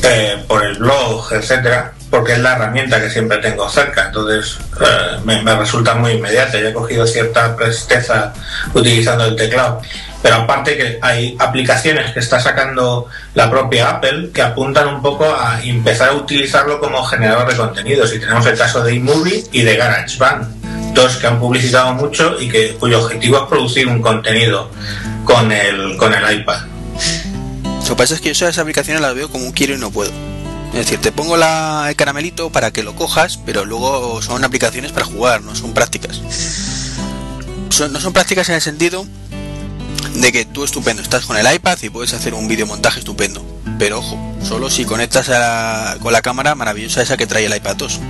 eh, por el blog, etcétera, porque es la herramienta que siempre tengo cerca, entonces eh, me, resulta muy inmediata. Ya he cogido cierta presteza utilizando el teclado. Pero aparte que hay aplicaciones que está sacando la propia Apple que apuntan un poco a empezar a utilizarlo como generador de contenidos. Y tenemos el caso de iMovie y de GarageBand, dos que han publicitado mucho y que cuyo objetivo es producir un contenido con el, con el iPad. Lo que pasa es que yo esas aplicaciones las veo como quiero y no puedo. Es decir, te pongo la, el caramelito para que lo cojas, pero luego son aplicaciones para jugar, no son prácticas. no son prácticas en el sentido de que tú estupendo, estás con el iPad y puedes hacer un videomontaje estupendo. Pero ojo, solo si conectas con la cámara maravillosa esa que trae el iPad 2.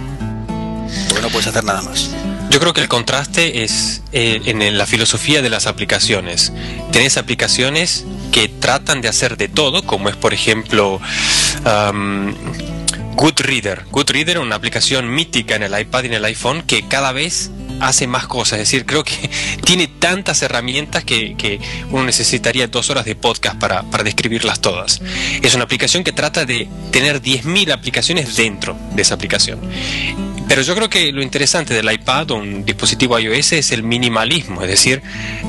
Porque no puedes hacer nada más. Yo creo que el contraste es eh, en la filosofía de las aplicaciones. Tenés aplicaciones que tratan de hacer de todo, como es por ejemplo um, Goodreader. Goodreader una aplicación mítica en el iPad y en el iPhone que cada vez hace más cosas. Es decir, creo que tiene tantas herramientas que, uno necesitaría dos horas de podcast para, para, describirlas todas. Es una aplicación que trata de tener 10.000 aplicaciones dentro de esa aplicación. Pero yo creo que lo interesante del iPad o un dispositivo iOS es el minimalismo, es decir,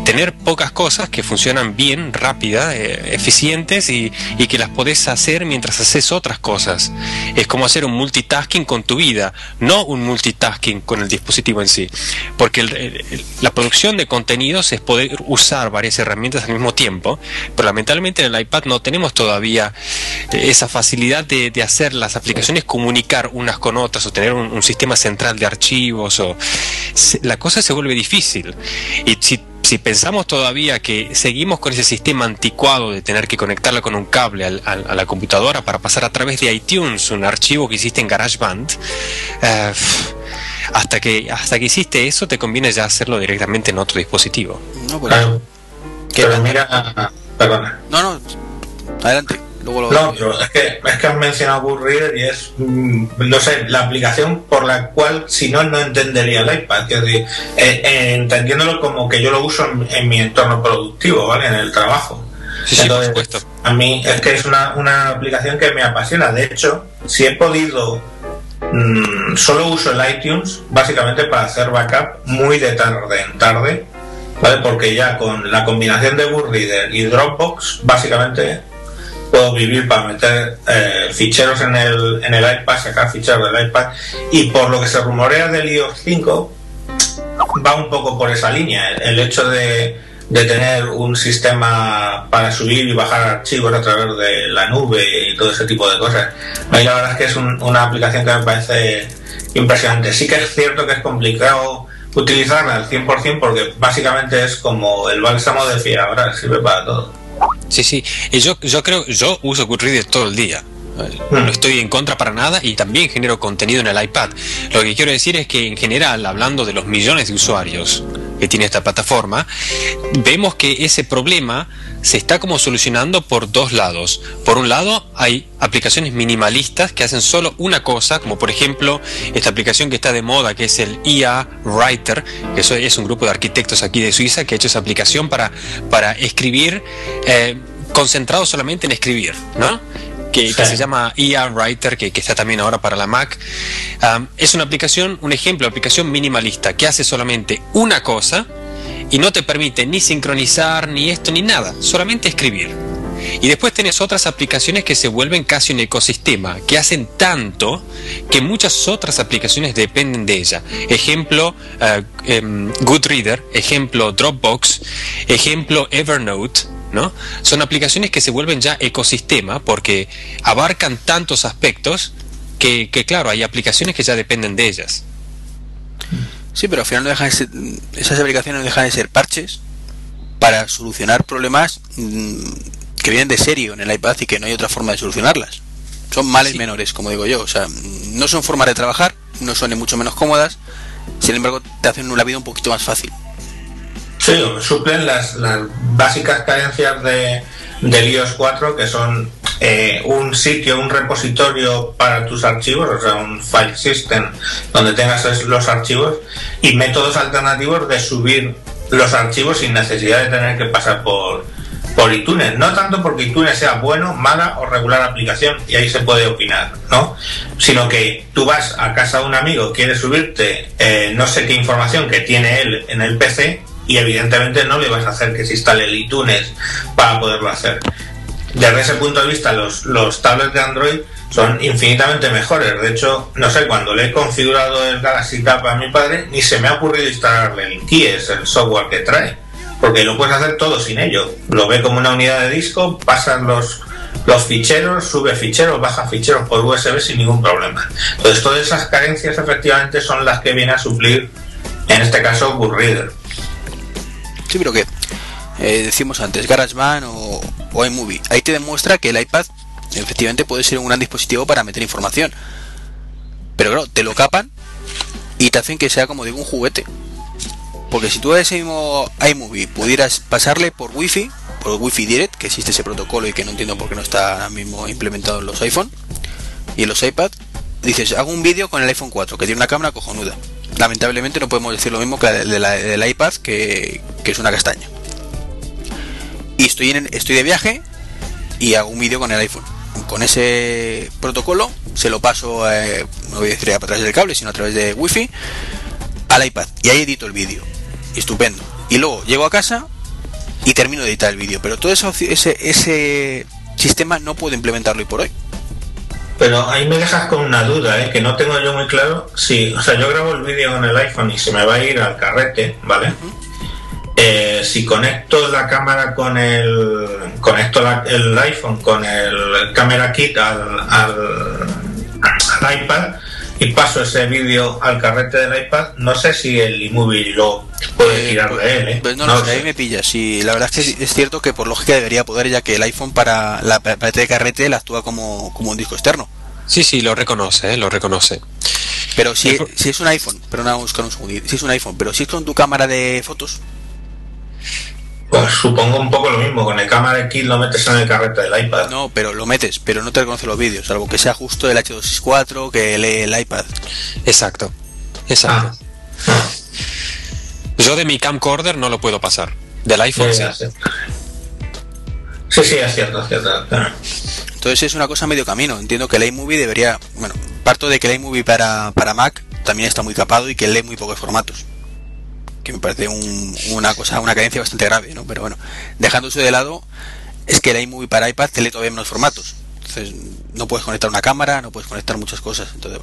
tener pocas cosas que funcionan bien, rápidas, eh, eficientes y, que las podés hacer mientras haces otras cosas. Es como hacer un multitasking con tu vida, no un multitasking con el dispositivo en sí. Porque la producción de contenidos es poder usar varias herramientas al mismo tiempo, pero lamentablemente en el iPad no tenemos todavía esa facilidad de, hacer las aplicaciones comunicar unas con otras o tener un sistema central de archivos o la cosa se vuelve difícil. Y si, si pensamos todavía que seguimos con ese sistema anticuado de tener que conectarla con un cable a la computadora para pasar a través de iTunes un archivo que hiciste en GarageBand, eh, hasta que hasta que hiciste eso te conviene ya hacerlo directamente en otro dispositivo. No, pero mira, perdona. No, no, adelante. No, pero es que, es que has mencionado Goodreader y es, mm, no sé, la aplicación por la cual si no, no entendería el iPad. Es decir, eh, eh, entendiéndolo como que yo lo uso en, mi entorno productivo, ¿vale? En el trabajo. Sí, sí, por supuesto. A mí es que es una, una aplicación que me apasiona. De hecho, si he podido mm, solo uso el iTunes básicamente para hacer backup muy de tarde en tarde, ¿vale? Porque ya con la combinación de Goodreader y Dropbox, básicamente puedo vivir para meter eh, ficheros en el, en el iPad, sacar ficheros del iPad y por lo que se rumorea del iOS 5 va un poco por esa línea, el, hecho de, de, tener un sistema para subir y bajar archivos a través de la nube y todo ese tipo de cosas. A la verdad es que es una aplicación que me parece impresionante. Sí que es cierto que es complicado utilizarla al 100% porque básicamente es como el bálsamo de fibra, sirve para todo. Sí, sí. Y yo, yo creo, yo uso Goodreader todo el día. No mm. estoy en contra para nada y también genero contenido en el iPad. Lo que quiero decir es que en general, hablando de los millones de usuarios que tiene esta plataforma, vemos que ese problema se está como solucionando por dos lados. Por un lado, hay aplicaciones minimalistas que hacen solo una cosa, como por ejemplo esta aplicación que está de moda, que es el IA Writer, que eso es un grupo de arquitectos aquí de Suiza que ha hecho esa aplicación para, para escribir, eh, concentrado solamente en escribir, ¿no? Que, se llama IA Writer, que, está también ahora para la Mac. es una aplicación, un ejemplo de aplicación minimalista que hace solamente una cosa y no te permite ni sincronizar, ni esto, ni nada, solamente escribir. Y después tenés otras aplicaciones que se vuelven casi un ecosistema, que hacen tanto que muchas otras aplicaciones dependen de ella. Ejemplo, uh, um, Goodreader, ejemplo, Dropbox, ejemplo, Evernote. ¿No? Son aplicaciones que se vuelven ya ecosistema porque abarcan tantos aspectos que, que claro, hay aplicaciones que ya dependen de ellas. Sí, pero al final no dejan de ser, esas aplicaciones no dejan de ser parches para solucionar problemas mm, que vienen de serio en el iPad y que no hay otra forma de solucionarlas. Son males Sí. menores, como digo yo. O sea, no son formas de trabajar, no son ni mucho menos cómodas. Sin embargo, te hacen la vida un poquito más fácil. Sí, suplen las, las básicas carencias de, del iOS 4, que son eh, un sitio, un repositorio para tus archivos, o sea, un file system donde tengas los archivos, y métodos alternativos de subir los archivos sin necesidad de tener que pasar por, por iTunes. No tanto porque iTunes sea bueno, mala o regular aplicación, y ahí se puede opinar, ¿no? Sino que tú vas a casa de un amigo, quieres subirte eh, no sé qué información que tiene él en el PC, y evidentemente no le vas a hacer que se instale el iTunes para poderlo hacer. Desde ese punto de vista, los, los tablets de Android son infinitamente mejores. De hecho, no sé, cuando le he configurado el Galaxy Tab a mi padre, ni se me ha ocurrido instalarle el Kies, el software que trae. Porque lo puedes hacer todo sin ello. Lo ve como una unidad de disco, pasas los, los ficheros, sube ficheros, baja ficheros por USB sin ningún problema. Entonces, todas esas carencias efectivamente son las que viene a suplir, en este caso, Goodreader. Sí, pero que eh, decimos antes, GarageBand o, o iMovie. Ahí te demuestra que el iPad efectivamente puede ser un gran dispositivo para meter información. Pero claro, te lo capan y te hacen que sea como digo un juguete. Porque si tú a ese mismo iMovie pudieras pasarle por Wi-Fi, por Wi-Fi Direct, que existe ese protocolo y que no entiendo por qué no está ahora mismo implementado en los iPhone y en los iPad, dices, hago un vídeo con el iPhone 4, que tiene una cámara cojonuda. Lamentablemente no podemos decir lo mismo que la de la- del iPad, que, que es una castaña. Y estoy, en, estoy de viaje y hago un vídeo con el iPhone. Con ese protocolo se lo paso, eh, no voy a decir a través del cable, sino a través de Wi-Fi al iPad. Y ahí edito el vídeo. Estupendo. Y luego llego a casa y termino de editar el vídeo. Pero todo eso, ese, ese sistema no puedo implementarlo hoy por hoy. Pero ahí me dejas con una duda, ¿eh? que no tengo yo muy claro. Si, o sea, yo grabo el vídeo con el iPhone y se me va a ir al carrete, ¿vale? Eh, si conecto la cámara con el conecto la- el iPhone con el camera kit al, al, al iPad y paso ese vídeo al carrete del iPad, no sé si el iMovie lo puede Eh, tirar pues- de él, ¿eh? pues no, No sé, ahí me pillas. Sí, la verdad es que es cierto que por lógica debería poder, ya que el iPhone para la parte de carrete la actúa como, como un disco externo. Sí, sí, lo reconoce, ¿eh? lo reconoce. Pero si, si es un iPhone, pero no vamos a buscar un segundito. Si es un iPhone, pero si es con tu cámara de fotos, Pues supongo un poco lo mismo, con el cámara kit lo metes en el carrete del iPad. no, pero lo metes, pero no te reconoce los vídeos, salvo que sea justo el H264 que lee el iPad. Exacto, exacto. Ah. Yo de mi camcorder no lo puedo pasar. Del iPhone Sí, sí. sí. Sí, sí, es cierto, es cierto. Entonces es una cosa medio camino. Entiendo que el iMovie debería, bueno, parto de que el iMovie para, para Mac también está muy capado y que lee muy pocos formatos. Que me parece un- una cosa, una carencia bastante grave, ¿no? Pero bueno, dejando eso de lado, es que el iMovie para iPad lee todavía menos formatos. Entonces no puedes conectar una cámara, no puedes conectar muchas cosas. Entonces,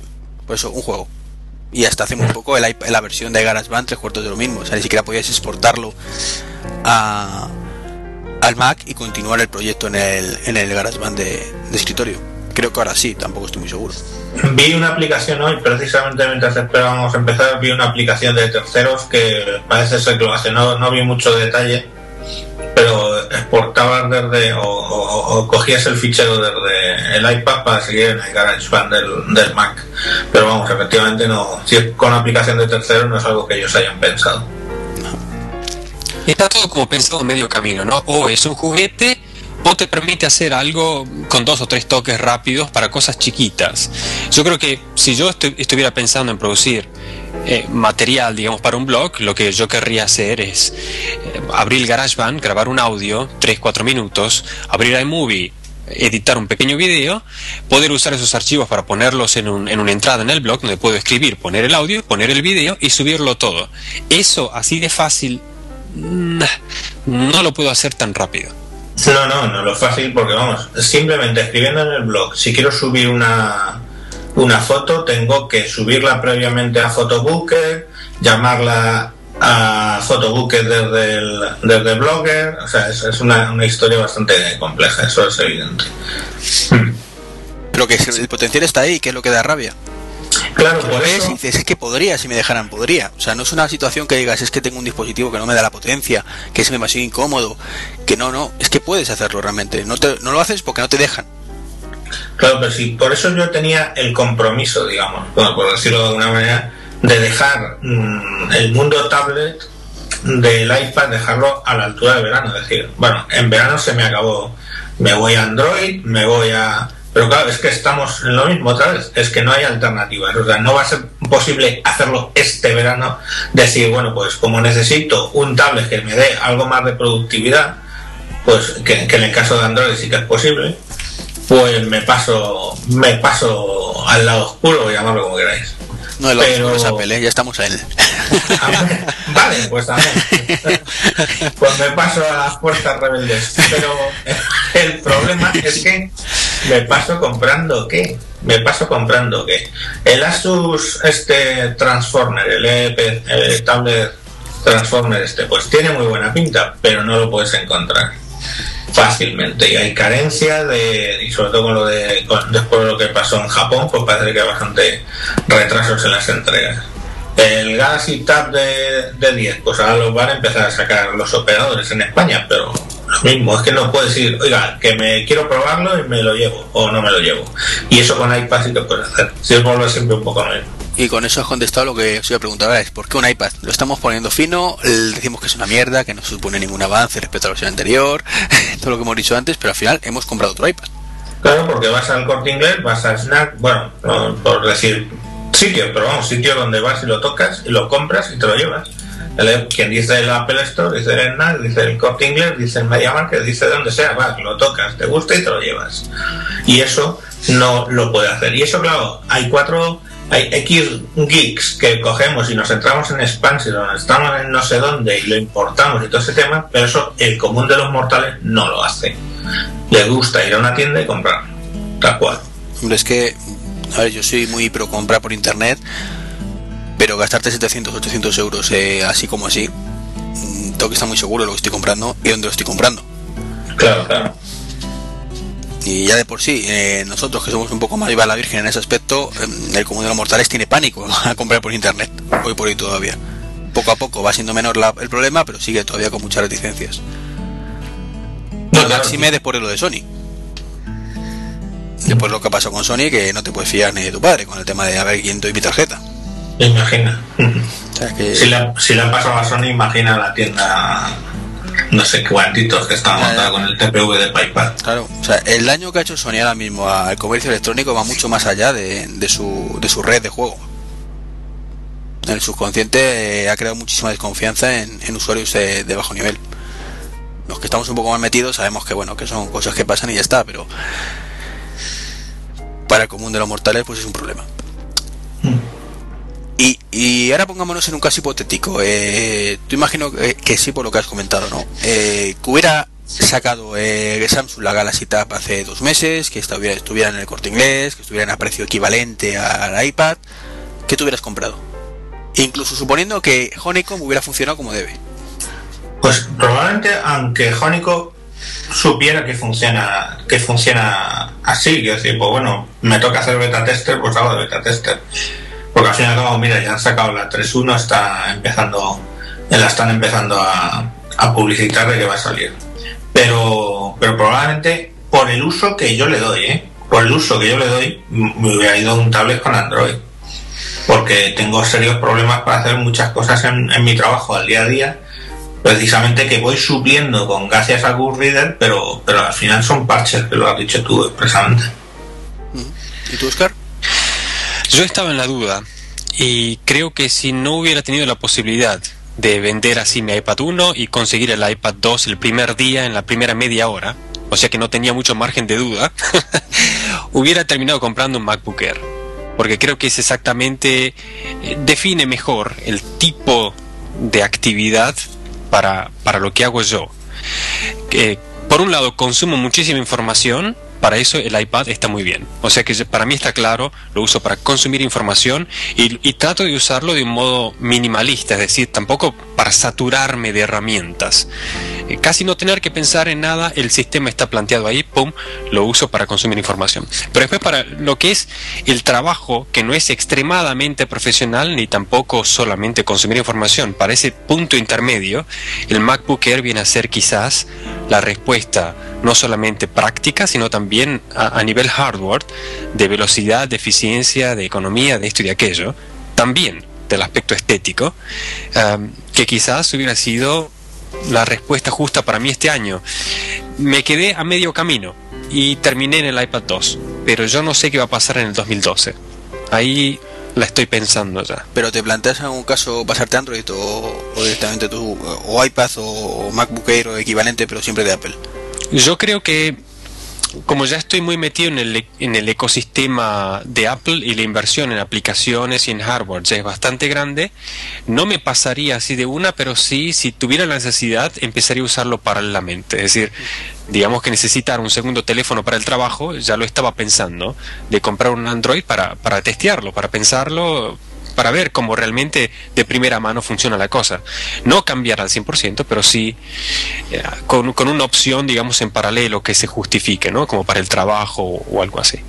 por eso, un juego. Y hasta hace muy poco el la versión de GarageBand tres cuartos de lo mismo. O sea, ni siquiera podías exportarlo al Mac y continuar el proyecto en el, en el GarageBand de, de escritorio. Creo que ahora sí, tampoco estoy muy seguro. Vi una aplicación hoy, precisamente mientras esperábamos empezar, vi una aplicación de terceros que parece ser que lo hace, no, no vi mucho detalle, pero exportabas desde, o, o- o cogías el fichero desde el iPad para seguir en el GarageBand del, del Mac. Pero vamos, efectivamente no, si es con aplicación de terceros no es algo que ellos hayan pensado. Está todo como pensado en medio camino, ¿no? O es un juguete o te permite hacer algo con dos o tres toques rápidos para cosas chiquitas. Yo creo que si yo estu- estuviera pensando en producir eh, material, digamos, para un blog, lo que yo querría hacer es eh, abrir el GarageBand, grabar un audio, 3-4 minutos, abrir iMovie, editar un pequeño video, poder usar esos archivos para ponerlos en, un- en una entrada en el blog donde puedo escribir, poner el audio, poner el video y subirlo todo. Eso así de fácil no lo puedo hacer tan rápido. No, no, no lo fácil porque vamos, simplemente escribiendo en el blog, si quiero subir una, una foto, tengo que subirla previamente a Photobooker, llamarla a Photobooker desde desde Blogger, o sea, es, una, una, historia bastante compleja, eso es evidente. Pero que el potencial está ahí, que es lo que da rabia. Claro, por eso... Dices, es que podría, si me dejaran, podría. O sea, no es una situación que digas, es que tengo un dispositivo que no me da la potencia, que es demasiado incómodo, que no, no, es que puedes hacerlo realmente. No, te, no lo haces porque no te dejan. Claro, pero sí, por eso yo tenía el compromiso, digamos, bueno, por decirlo de alguna manera, de dejar mmm, el mundo tablet del iPad, dejarlo a la altura de verano. Es decir, bueno, en verano se me acabó, me voy a Android, me voy a pero claro, es que estamos en lo mismo otra vez, es que no hay alternativas, o sea, no va a ser posible hacerlo este verano, decir, bueno, pues como necesito un tablet que me dé algo más de productividad, pues que, que en el caso de Android sí que es posible, pues me paso, me paso al lado oscuro, llamarlo como queráis. No, el Pero... es Apple, ¿eh? ya estamos a él. vale, pues también. pues me paso a las puertas rebeldes. Pero el problema es que me paso comprando qué. Me paso comprando qué. El Asus este Transformer, el, EP, el tablet Transformer este, pues tiene muy buena pinta, pero no lo puedes encontrar fácilmente y hay carencia de y sobre todo con lo de después de lo que pasó en Japón pues parece que hay bastante retrasos en las entregas el Galaxy Tab de, de 10 pues ahora los van a empezar a sacar los operadores en España pero lo mismo es que no puedes decir oiga que me quiero probarlo y me lo llevo o no me lo llevo y eso con iPad sí que puedes hacer si es volver siempre un poco nuevo y con eso has contestado lo que os iba a preguntar es ¿por qué un iPad? Lo estamos poniendo fino, decimos que es una mierda, que no supone ningún avance respecto a la versión anterior, todo lo que hemos dicho antes, pero al final hemos comprado otro iPad. Claro, porque vas al corte inglés, vas a Snack, bueno, no, por decir sitio, pero vamos, sitio donde vas y lo tocas y lo compras y te lo llevas. Quien dice el Apple Store, dice el Snack, dice el corte inglés, dice el Media Market, dice donde sea, vas, lo tocas, te gusta y te lo llevas. Y eso no lo puede hacer. Y eso, claro, hay cuatro hay X geeks que cogemos y nos entramos en Expansion, estamos en no sé dónde y lo importamos y todo ese tema, pero eso el común de los mortales no lo hace. Le gusta ir a una tienda y comprar, tal cual. Hombre, es que, a ver, yo soy muy pro comprar por internet, pero gastarte 700, 800 euros eh, así como así, mm, tengo que estar muy seguro de lo que estoy comprando y dónde lo estoy comprando. Claro, claro. Y ya de por sí, eh, nosotros que somos un poco más viva la Virgen en ese aspecto, eh, el común de los mortales tiene pánico a comprar por internet, hoy por hoy todavía. Poco a poco va siendo menor la, el problema, pero sigue todavía con muchas reticencias. No, máxime después de lo de Sony. Después lo que pasó con Sony, que no te puedes fiar ni de tu padre con el tema de a ver quién te mi tarjeta. Imagina. O sea que... si, le, si han pasado a Sony, imagina la tienda no sé cuántitos que está montada con el TPV de PayPal. Claro, o sea, el daño que ha hecho Sony ahora mismo al comercio electrónico va mucho más allá de, de, su, de su red de juego. En el subconsciente eh, ha creado muchísima desconfianza en, en usuarios de, de, bajo nivel. Los que estamos un poco más metidos sabemos que bueno, que son cosas que pasan y ya está, pero para el común de los mortales pues es un problema. Mm. Y, y, ahora pongámonos en un caso hipotético. Eh, tú imagino que, que, sí por lo que has comentado, ¿no? Eh, que hubiera sacado eh, Samsung la Galaxy Tab hace dos meses, que estuviera, estuviera en el corte inglés, que estuviera a precio equivalente al iPad, ¿qué te hubieras comprado? Incluso suponiendo que Honeycomb hubiera funcionado como debe. Pues probablemente, aunque Honeycomb supiera que funciona que funciona así, que decir, pues bueno, me toca hacer beta tester, pues hago de beta tester porque al fin y al cabo, mira, ya han sacado la 3.1, está empezando, la están empezando a, a, publicitar de que va a salir. Pero, pero probablemente por el uso que yo le doy, ¿eh? por el uso que yo le doy, me hubiera ido un tablet con Android. Porque tengo serios problemas para hacer muchas cosas en, mi trabajo al día a día precisamente que voy supliendo con gracias a Reader, pero, pero al final son parches, que lo has dicho tú expresamente. ¿Y tú, Oscar? Yo estaba en la duda y creo que si no hubiera tenido la posibilidad de vender así mi iPad 1 y conseguir el iPad 2 el primer día, en la primera media hora, o sea que no tenía mucho margen de duda, hubiera terminado comprando un MacBook Air. Porque creo que es exactamente, eh, define mejor el tipo de actividad para, para lo que hago yo. Que, por un lado, consumo muchísima información, para eso el iPad está muy bien. O sea que para mí está claro, lo uso para consumir información y, trato de usarlo de un modo minimalista, es decir, tampoco para saturarme de herramientas. Eh, casi no tener que pensar en nada, el sistema está planteado ahí, pum, lo uso para consumir información. Pero después para lo que es el trabajo, que no es extremadamente profesional ni tampoco solamente consumir información, para ese punto intermedio, el MacBook Air viene a ser quizás la respuesta no solamente práctica, sino también a, nivel hardware, de velocidad, de eficiencia, de economía, de esto y de aquello, también del aspecto estético, que quizás hubiera sido la respuesta justa para mí este año. Me quedé a medio camino y terminé en el iPad 2, pero yo no sé qué va a pasar en el 2012. Ahí la estoy pensando ya. ¿Pero te planteas en algún caso pasarte Android o, directamente tu o iPad o MacBook Air o equivalente, pero siempre de Apple? Yo creo que como ya estoy muy metido en el, en el ecosistema de Apple y la inversión en aplicaciones y en hardware ya es bastante grande, no me pasaría así de una, pero sí, si tuviera la necesidad, empezaría a usarlo paralelamente. Es decir, digamos que necesitar un segundo teléfono para el trabajo, ya lo estaba pensando, de comprar un Android para, para testearlo, para pensarlo, para ver cómo realmente de primera mano funciona la cosa. No cambiar al 100%, pero sí eh, con, una opción, digamos, en paralelo que se justifique, ¿no? Como para el trabajo o, algo así.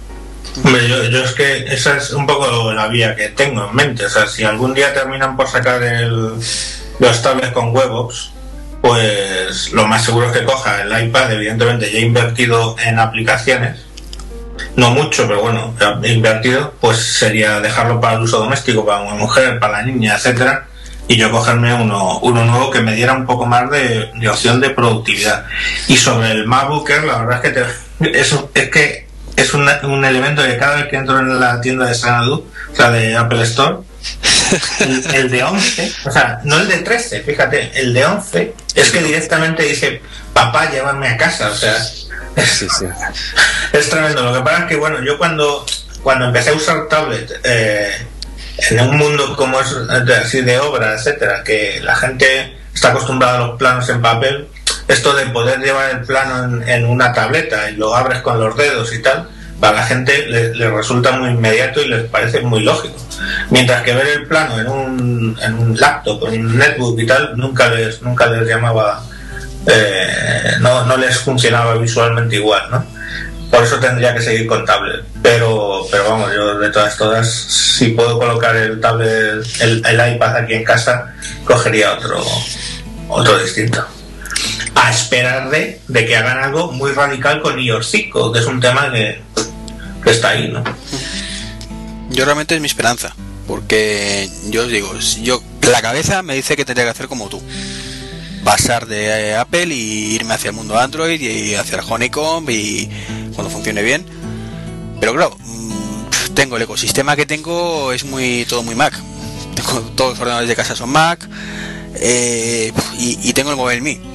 yo, yo, es que esa es un poco la vía que tengo en mente. O sea, si algún día terminan por sacar los tablets con WebOps, pues lo más seguro es que coja el iPad, evidentemente ya he invertido en aplicaciones no mucho, pero bueno, invertido, pues sería dejarlo para el uso doméstico, para una mujer, para la niña, etcétera, y yo cogerme uno, uno nuevo que me diera un poco más de, opción de productividad. Y sobre el MacBook la verdad es que es, es que es un, un, elemento que cada vez que entro en la tienda de Sanadu, o sea, de Apple Store, el, de 11, o sea, no el de 13, fíjate, el de 11 es que directamente dice, papá, llévame a casa, o sea, Es tremendo. Lo que pasa es que, bueno, yo cuando, cuando empecé a usar tablet eh, en un mundo como es así de obra, etcétera, que la gente está acostumbrada a los planos en papel, esto de poder llevar el plano en, una tableta y lo abres con los dedos y tal, para la gente le, resulta muy inmediato y les parece muy lógico. Mientras que ver el plano en un, en un laptop, en un netbook y tal, nunca les, nunca les llamaba eh, no, no les funcionaba visualmente igual, ¿no? Por eso tendría que seguir con tablet. Pero, pero vamos, yo de todas, todas, si puedo colocar el tablet, el, iPad aquí en casa, cogería otro, otro distinto. A esperar de, de que hagan algo muy radical con iOS 5, que es un tema que, que está ahí, ¿no? Yo realmente es mi esperanza, porque yo os digo, yo la cabeza me dice que tendría que hacer como tú pasar de eh, Apple y irme hacia el mundo Android y hacia el Honeycomb y cuando funcione bien. Pero claro, mm, tengo el ecosistema que tengo, es muy todo muy Mac. Todos los ordenadores de casa son Mac eh, y, tengo el Mobile Me.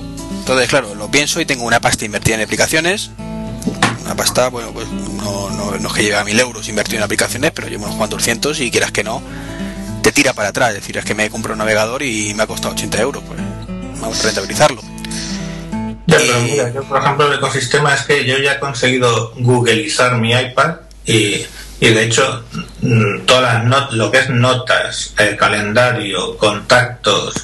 Entonces, claro, lo pienso y tengo una pasta invertida en aplicaciones. Una pasta, bueno, pues no, no, es que lleve a mil euros invertido en aplicaciones, pero llevo unos cuantos cientos y quieras que no, te tira para atrás. Es decir, es que me compro un navegador y me ha costado 80 euros. Pues vamos a rentabilizarlo. yo, por ejemplo, el ecosistema es que yo ya he conseguido googleizar mi iPad y, de hecho mm, todas las lo que es notas, el calendario, contactos,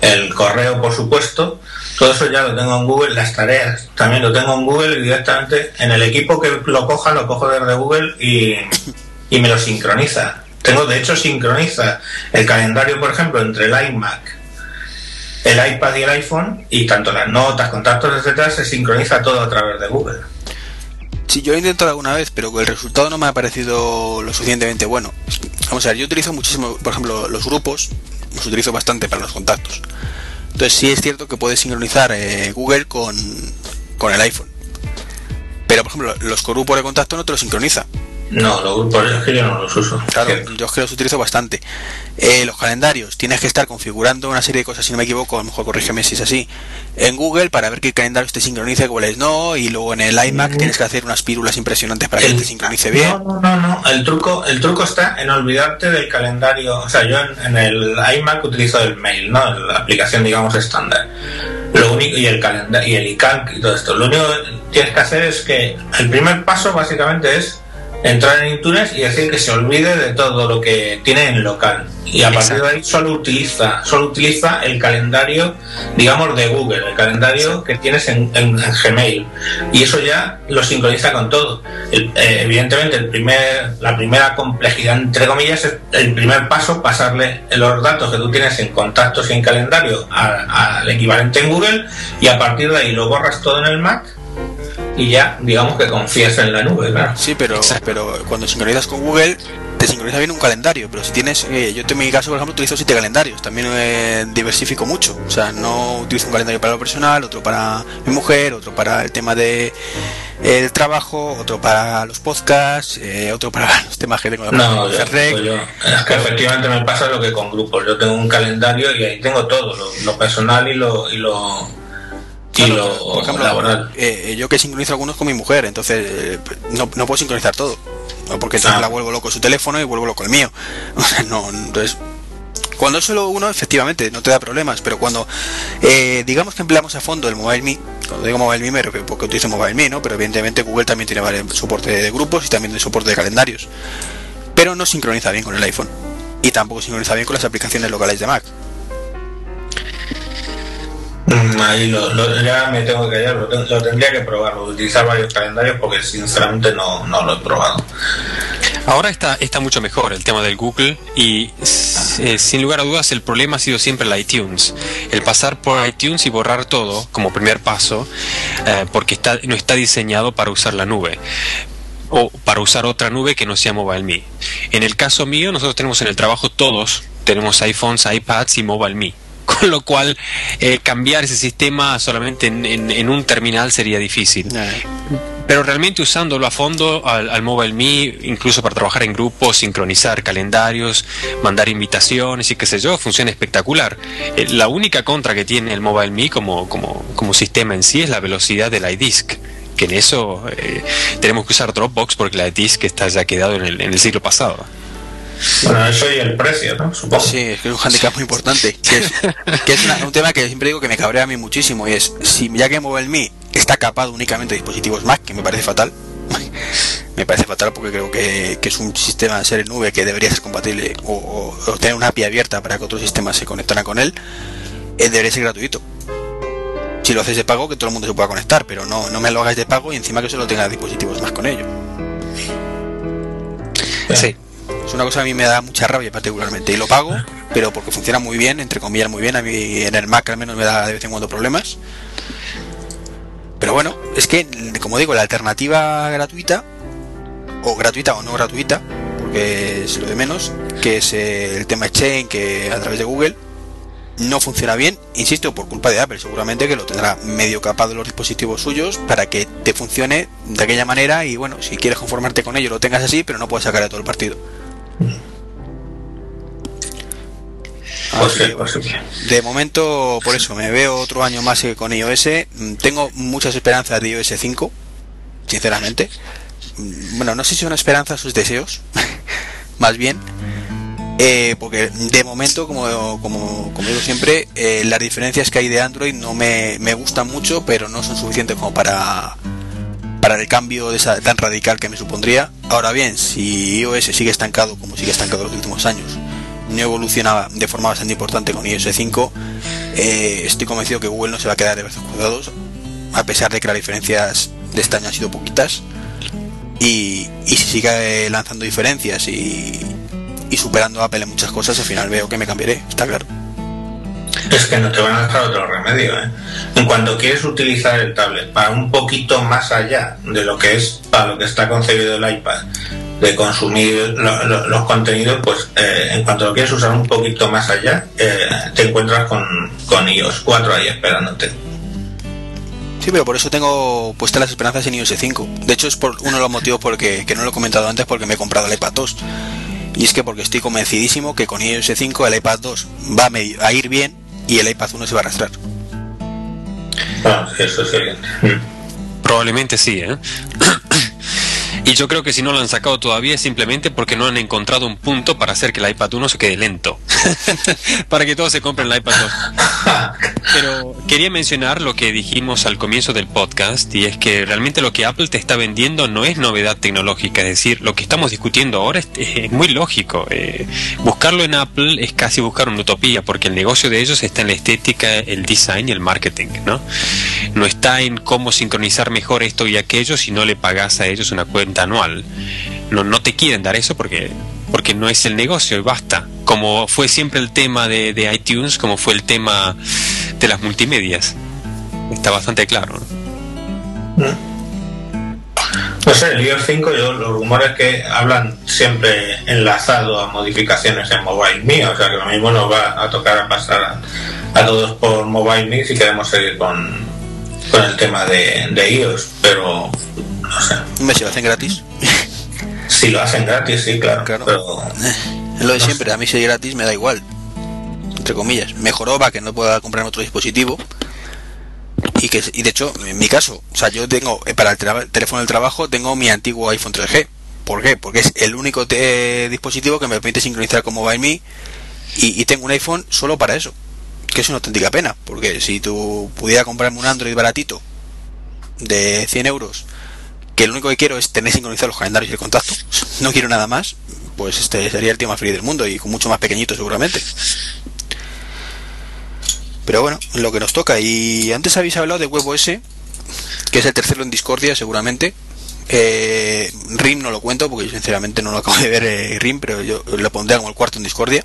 el correo, por supuesto, todo eso ya lo tengo en Google, las tareas también lo tengo en Google y directamente en el equipo que lo coja lo cojo desde Google y, y me lo sincroniza. Tengo, de hecho, sincroniza el calendario, por ejemplo, entre el iMac el iPad y el iPhone y tanto las notas, contactos, etcétera, se sincroniza todo a través de Google. Sí, yo he intentado alguna vez, pero el resultado no me ha parecido lo suficientemente bueno. Vamos a ver, yo utilizo muchísimo, por ejemplo, los grupos, los utilizo bastante para los contactos. Entonces sí es cierto que puedes sincronizar eh, Google con, con el iPhone. Pero por ejemplo, los grupos de contacto no te lo sincroniza. No, los grupos es que yo no los uso. Claro, yo es que los utilizo bastante. Eh, los calendarios, tienes que estar configurando una serie de cosas, si no me equivoco, a lo mejor corrígeme si es así, en Google para ver que el calendario te sincronice, cuáles no, y luego en el iMac tienes que hacer unas pílulas impresionantes para que te sincronice bien. No, no, no, el truco, el truco está en olvidarte del calendario. O sea, yo en, el iMac utilizo el mail, ¿no? La aplicación, digamos, estándar. Lo único, y el calendario, y el iCalc y todo esto. Lo único que tienes que hacer es que el primer paso básicamente es entrar en iTunes y decir que se olvide de todo lo que tiene en local. Y a partir de ahí solo utiliza, solo utiliza el calendario, digamos, de Google, el calendario que tienes en, Gmail. Y eso ya lo sincroniza con todo. Eh, evidentemente, el primer, la primera complejidad, entre comillas, es el primer paso, pasarle los datos que tú tienes en contactos y en calendario al equivalente en Google y a partir de ahí lo borras todo en el Mac y ya digamos que confías en la nube, claro. Sí, pero, pero cuando sincronizas con Google te sincroniza bien un calendario, pero si tienes, eh, yo en mi caso por ejemplo utilizo siete calendarios, también eh, diversifico mucho, o sea, no utilizo un calendario para lo personal, otro para mi mujer, otro para el tema de eh, el trabajo, otro para los podcasts, otro para los temas que tengo de no, yo, pues yo, es que efectivamente me pasa lo que con grupos, yo tengo un calendario y ahí tengo todo, lo, personal y lo, y lo por ejemplo, eh, yo que sincronizo algunos con mi mujer, entonces eh, no, no, puedo sincronizar todo. Porque entonces ah. la vuelvo loco su teléfono y vuelvo loco el mío. no, entonces cuando es solo uno, efectivamente, no te da problemas, pero cuando eh, digamos que empleamos a fondo el MobileMe, cuando digo MobileMe me refiero porque utilizo MobileMe, ¿no? Pero evidentemente Google también tiene soporte de grupos y también de soporte de calendarios. Pero no sincroniza bien con el iPhone. Y tampoco sincroniza bien con las aplicaciones locales de Mac. Mm, ahí lo, ya me tengo que callar, lo, tendría que probar, utilizar varios calendarios porque sinceramente no, lo he probado. Ahora está, está mucho mejor el tema del Google y eh, sin lugar a dudas el problema ha sido siempre el iTunes. El pasar por iTunes y borrar todo como primer paso eh, porque está, no está diseñado para usar la nube o para usar otra nube que no sea MobileMe. En el caso mío, nosotros tenemos en el trabajo todos, tenemos iPhones, iPads y MobileMe con lo cual eh, cambiar ese sistema solamente en, un terminal sería difícil. Pero realmente usándolo a fondo al, al MobileMe, incluso para trabajar en grupos, sincronizar calendarios, mandar invitaciones y qué sé yo, funciona espectacular. Eh, la única contra que tiene el MobileMe como, como, como sistema en sí es la velocidad del iDisk que en eso eh, tenemos que usar Dropbox porque la iDisk está ya quedado en el, en el siglo pasado. Bueno, eso y el precio, ¿no? Supongo. Sí, es que es un handicap muy importante. Que es, un tema que siempre digo que me cabrea a mí muchísimo. Y es, si ya que MobileMe está capado únicamente de dispositivos Mac, que me parece fatal, me parece fatal porque creo que, es un sistema de ser en nube que debería ser compatible o, tener una API abierta para que otros sistemas se conectaran con él, eh, debería ser gratuito. Si lo haces de pago, que todo el mundo se pueda conectar, pero no, no me lo hagas de pago y encima que solo tenga dispositivos más con ello. Sí. Es una cosa que a mí me da mucha rabia particularmente. Y lo pago, pero porque funciona muy bien, entre comillas muy bien. A mí en el Mac al menos me da de vez en cuando problemas. Pero bueno, es que, como digo, la alternativa gratuita, o gratuita o no gratuita, porque es lo de menos, que es el tema Chain, que a través de Google, no funciona bien, insisto, por culpa de Apple, seguramente que lo tendrá medio capado los dispositivos suyos para que te funcione de aquella manera y bueno, si quieres conformarte con ello lo tengas así, pero no puedes sacar a todo el partido. de momento, por eso, me veo otro año más con iOS. Mm, tengo muchas esperanzas de iOS 5, sinceramente. Mm, bueno, no sé si son esperanzas sus deseos, más bien. Eh, porque de momento, como, como, digo siempre, eh, las diferencias que hay de Android no me, me, gustan mucho, pero no son suficientes como para, para el cambio de esa, tan radical que me supondría. Ahora bien, si iOS sigue estancado como sigue estancado los últimos años, no evoluciona de forma bastante importante con iOS 5, eh, estoy convencido que Google no se va a quedar de brazos cruzados, a pesar de que las diferencias de este año han sido poquitas. Y, y si sigue lanzando diferencias y, y superando a Apple en muchas cosas, al final veo que me cambiaré, está claro. Es que no te van a dejar otro remedio. ¿eh? En cuanto quieres utilizar el tablet para un poquito más allá de lo que es para lo que está concebido el iPad, de consumir los contenidos, pues eh, en cuanto lo quieres usar un poquito más allá, eh, te encuentras con, con iOS 4 ahí esperándote. Sí, pero por eso tengo puestas las esperanzas en iOS 5. De hecho, es por uno de los motivos porque que no lo he comentado antes porque me he comprado el iPad 2. Y es que porque estoy convencidísimo que con iOS 5 el iPad 2 va a, a ir bien y el iPad 1 se va a arrastrar. Ah, eso es Probablemente sí, ¿eh? Y yo creo que si no lo han sacado todavía es simplemente porque no han encontrado un punto para hacer que el iPad 1 se quede lento. para que todos se compren el iPad 2. Pero quería mencionar lo que dijimos al comienzo del podcast y es que realmente lo que Apple te está vendiendo no es novedad tecnológica. Es decir, lo que estamos discutiendo ahora es, muy lógico. Eh, buscarlo en Apple es casi buscar una utopía porque el negocio de ellos está en la estética, el design y el marketing. No, no está en cómo sincronizar mejor esto y aquello si no le pagas a ellos una cuenta anual. No, no te quieren dar eso porque, porque no es el negocio y basta. Como fue siempre el tema de, de iTunes, como fue el tema de las multimedias. Está bastante claro. ¿no? Mm. No sé, el iOS 5, yo, los rumores que hablan siempre enlazado a modificaciones en Mobile Me, o sea que lo mismo nos va a tocar a pasar a, todos por Mobile Me si queremos seguir con, con el tema de, de iOS, pero no sé. ¿Me si lo hacen gratis? Si lo hacen gratis, sí, claro. Pero, es lo de siempre, a mí si es gratis me da igual. Entre comillas. Mejoró para que no pueda comprar otro dispositivo. Y que y de hecho, en mi caso, o sea, yo tengo eh, para el, teléfono del trabajo tengo mi antiguo iPhone 3G. ¿Por qué? Porque es el único dispositivo que me permite sincronizar con MobileMe y, y tengo un iPhone solo para eso. Que es una auténtica pena, porque si tú pudiera comprarme un Android baratito de 100 euros que lo único que quiero es tener sincronizados los calendarios y el contacto, no quiero nada más, pues este sería el tío más feliz del mundo y con mucho más pequeñito seguramente. Pero bueno, lo que nos toca. Y antes habéis hablado de WebOS, que es el tercero en Discordia seguramente. Eh, RIM no lo cuento porque yo sinceramente no lo acabo de ver eh, RIM, pero yo lo pondré como el cuarto en Discordia.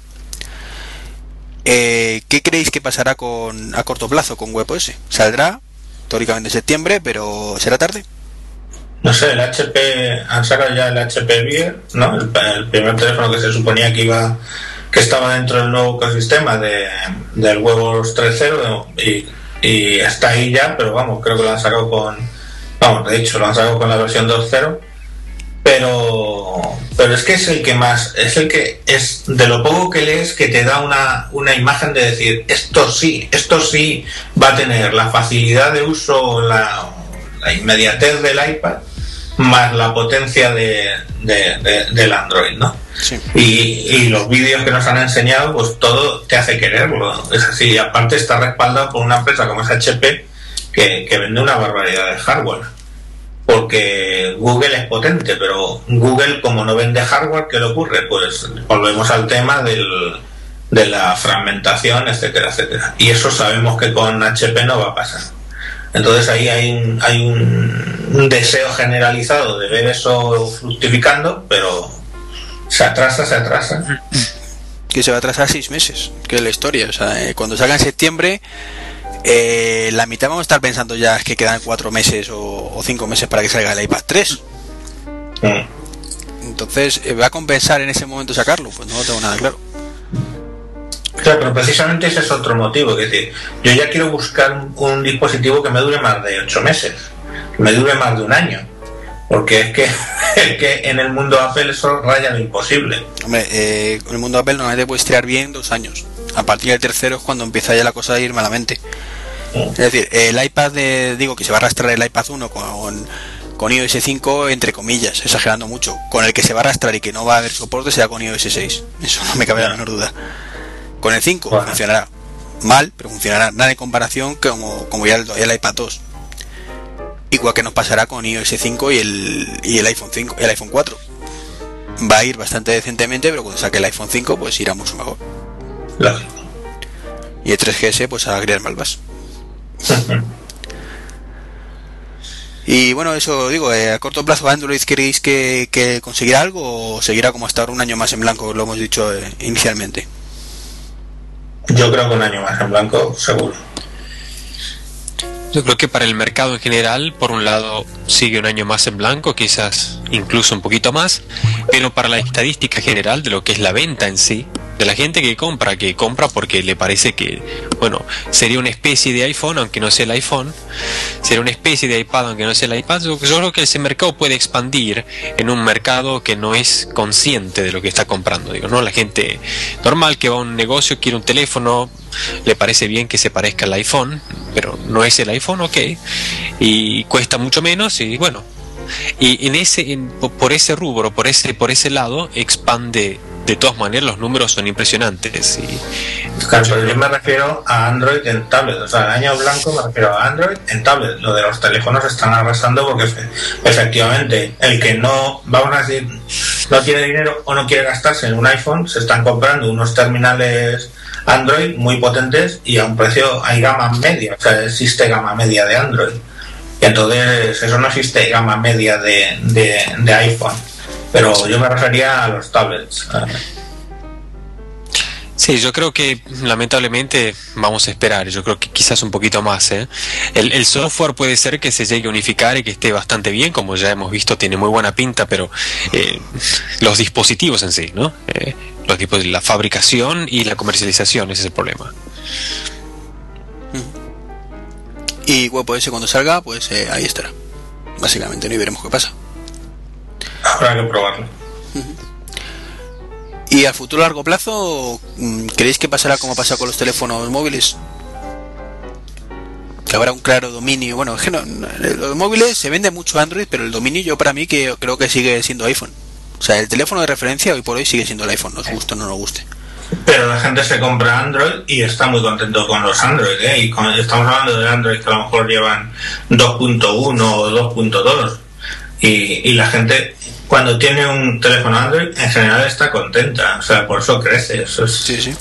Eh, ¿Qué creéis que pasará con a corto plazo con WebOS? ¿Saldrá teóricamente en septiembre, pero será tarde? No sé, el HP, han sacado ya el HP Beer, ¿no? El, primer teléfono que se suponía que iba, que estaba dentro del nuevo ecosistema de, del huevos 3.0 y, y está ahí ya, pero vamos, creo que lo han sacado con, vamos, de hecho lo han sacado con la versión 2.0, pero, pero es que es el que más, es el que es de lo poco que lees que te da una, una imagen de decir, esto sí, esto sí va a tener la facilidad de uso, la, la inmediatez del iPad más la potencia de, del Android, ¿no? Y, los vídeos que nos han enseñado, pues todo te hace quererlo. Es así, y aparte está respaldado por una empresa como es HP que, vende una barbaridad de hardware. Porque Google es potente, pero Google como no vende hardware, ¿qué le ocurre? Pues volvemos al tema del, de la fragmentación, etcétera, etcétera. Y eso sabemos que con HP no va a pasar. Entonces ahí hay un, hay un, deseo generalizado de ver eso fructificando, pero se atrasa, se atrasa. Que se va a atrasar seis meses, que es la historia. O sea, eh, cuando salga en septiembre, eh, la mitad vamos a estar pensando ya que quedan cuatro meses o, cinco meses para que salga el iPad 3. Mm. Entonces, eh, ¿va a compensar en ese momento sacarlo? Pues no lo tengo nada claro. Claro, pero precisamente ese es otro motivo. Que decir, yo ya quiero buscar un, dispositivo que me dure más de ocho meses, que me dure más de un año. Porque es que, es que en el mundo Apple eso raya lo imposible. Hombre, eh, en el mundo Apple normalmente puedes tirar bien dos años. A partir del tercero es cuando empieza ya la cosa a ir malamente. Es decir, el iPad, de, digo que se va a arrastrar el iPad 1 con, con iOS 5, entre comillas, exagerando mucho. Con el que se va a arrastrar y que no va a haber soporte será con iOS 6. Eso no me cabe la menor duda. Con el 5 funcionará mal, pero funcionará nada en comparación como, como ya el, iPad 2. Igual que nos pasará con iOS 5 y el, y el iPhone 5, el iPhone 4. Va a ir bastante decentemente, pero cuando saque el iPhone 5 pues irá mucho mejor. Y el 3GS pues a crear malvas. y bueno, eso digo, eh, a corto plazo Android queréis que, que conseguirá algo o seguirá como hasta ahora un año más en blanco, lo hemos dicho eh, inicialmente. Yo creo que un año más en blanco, seguro. Yo creo que para el mercado en general, por un lado, sigue un año más en blanco, quizás incluso un poquito más, pero para la estadística general de lo que es la venta en sí, de la gente que compra, que compra porque le parece que, bueno, sería una especie de iPhone, aunque no sea el iPhone, sería una especie de iPad, aunque no sea el iPad. Yo, creo que ese mercado puede expandir en un mercado que no es consciente de lo que está comprando, digo, ¿no? La gente normal que va a un negocio, quiere un teléfono, le parece bien que se parezca al iPhone, pero no es el iPhone, ok, y cuesta mucho menos y bueno, y en ese por ese rubro por ese por ese lado expande de todas maneras los números son impresionantes. Y... Claro, yo me refiero a Android en tablet, o sea, el año blanco me refiero a Android en tablet. Lo de los teléfonos están arrasando porque efectivamente el que no, vamos a decir, no tiene dinero o no quiere gastarse en un iPhone, se están comprando unos terminales Android muy potentes y a un precio hay gama media, o sea, existe gama media de Android. Entonces eso no existe gama media de, de, iPhone pero yo me refería a los tablets. Sí, yo creo que lamentablemente vamos a esperar, yo creo que quizás un poquito más. ¿eh? El, software puede ser que se llegue a unificar y que esté bastante bien, como ya hemos visto, tiene muy buena pinta, pero eh, los dispositivos en sí, ¿no? Eh, los la fabricación y la comercialización, ese es el problema. Y ese cuando salga, pues eh, ahí estará. Básicamente, ¿no? y veremos qué pasa. Habrá que probarlo. ¿Y a futuro largo plazo mm, creéis que pasará como pasa con los teléfonos móviles? Que habrá un claro dominio. Bueno, es que no, los móviles se vende mucho Android, pero el dominio yo para mí que creo que sigue siendo iPhone. O sea, el teléfono de referencia hoy por hoy sigue siendo el iPhone, nos guste o no nos guste. Pero la gente se compra Android y está muy contento con los Android, ¿eh? Y estamos hablando de Android que a lo mejor llevan 2.1 o 2.2. Y, y la gente cuando tiene un teléfono Android, en general está contenta. O sea, por eso crece. Sí, sí.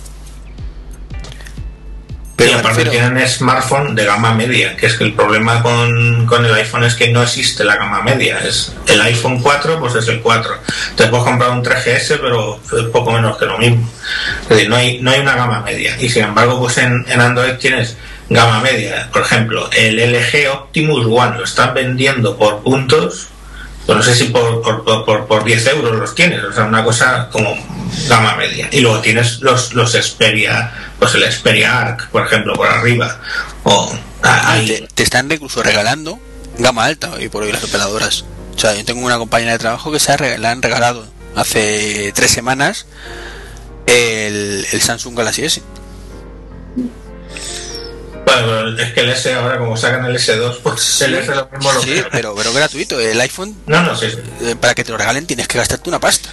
Pero y aparte tienen smartphone de gama media, que es que el problema con, con, el iPhone es que no existe la gama media. Es el iPhone 4, pues es el 4. Te puedes comprar un 3GS, pero es poco menos que lo mismo. Es decir, no hay, no hay una gama media. Y sin embargo, pues en, en Android tienes gama media. Por ejemplo, el LG Optimus One lo están vendiendo por puntos pues no sé si por, por, por, 10 euros los tienes, o sea, una cosa como gama media. Y luego tienes los, los Xperia, pues el Xperia Arc, por ejemplo, por arriba. O, te, te, están incluso regalando gama alta y por hoy las operadoras. O sea, yo tengo una compañera de trabajo que se ha, han regalado hace tres semanas el, el Samsung Galaxy S. Bueno, es que el S ahora, como sacan el S2, pues el S lo mismo lo Sí, pero, pero gratuito. El iPhone, no, no, sí, eh, para que te lo regalen tienes que gastarte una pasta.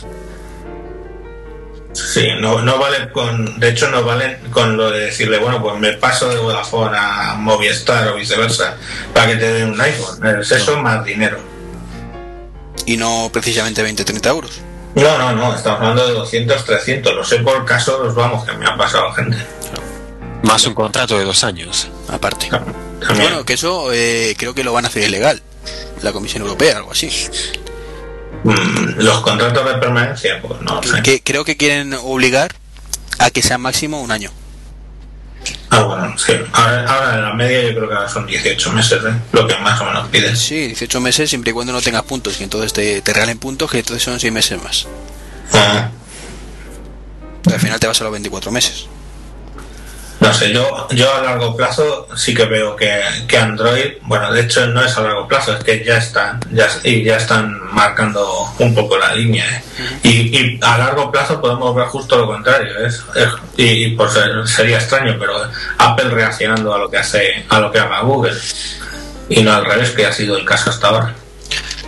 Sí, no, no vale con. De hecho, no vale con lo de decirle, bueno, pues me paso de Vodafone a Movistar o viceversa para que te den un iPhone. Es eso más dinero. Y no precisamente 20, 30 euros. No, no, no, estamos hablando de 200, 300. Lo sé por casos, vamos, que me ha pasado gente. Más un contrato de dos años, aparte. Bueno, que eso eh, creo que lo van a hacer ilegal, la Comisión Europea, algo así. Mm, los contratos de permanencia, pues no sé. Que, creo que quieren obligar a que sea máximo un año. Ah, bueno, sí. Ahora, en la media yo creo que son 18 meses, ¿eh? lo que más o menos piden. Sí, 18 meses siempre y cuando no tengas puntos, y entonces te, te regalen puntos, que entonces son 6 meses más. Ah. Al final te vas a los 24 meses. No sé, yo, yo a largo plazo sí que veo que, que, Android, bueno, de hecho no es a largo plazo, es que ya están, ya, y ya están marcando un poco la línea. ¿eh? Y, y, a largo plazo podemos ver justo lo contrario, ¿es? y, y por ser, sería extraño, pero Apple reaccionando a lo que hace, a lo que haga Google. Y no al revés, que ha sido el caso hasta ahora.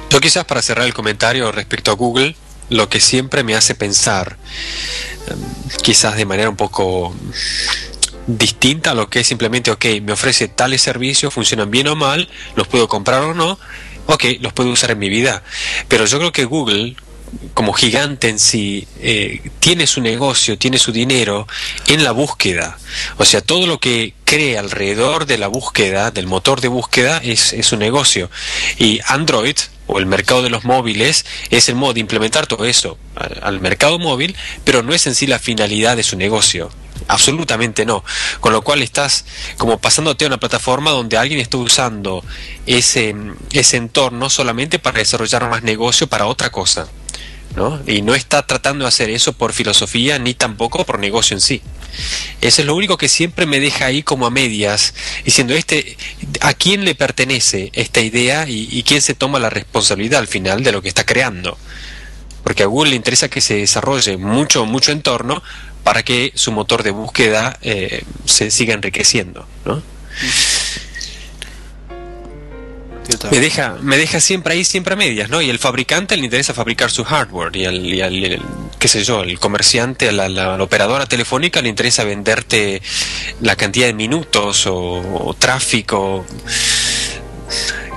Yo quizás para cerrar el comentario respecto a Google, lo que siempre me hace pensar, em, quizás de manera un poco distinta a lo que es simplemente, ok, me ofrece tales servicios, funcionan bien o mal, los puedo comprar o no, ok, los puedo usar en mi vida. Pero yo creo que Google, como gigante en sí, eh, tiene su negocio, tiene su dinero en la búsqueda. O sea, todo lo que cree alrededor de la búsqueda, del motor de búsqueda, es, es su negocio. Y Android, o el mercado de los móviles es el modo de implementar todo eso al, mercado móvil, pero no es en sí la finalidad de su negocio. Absolutamente no. Con lo cual estás como pasándote a una plataforma donde alguien está usando ese, ese entorno solamente para desarrollar más negocio para otra cosa. ¿no? Y no está tratando de hacer eso por filosofía ni tampoco por negocio en sí. Eso es lo único que siempre me deja ahí como a medias, diciendo este, a quién le pertenece esta idea y, y quién se toma la responsabilidad al final de lo que está creando. Porque a Google le interesa que se desarrolle mucho, mucho entorno para que su motor de búsqueda eh, se siga enriqueciendo, ¿no? me deja, me deja siempre ahí, siempre a medias, ¿no? Y el fabricante le interesa fabricar su hardware y al, qué sé yo, el comerciante, a la, operadora telefónica le interesa venderte la cantidad de minutos o, tráfico.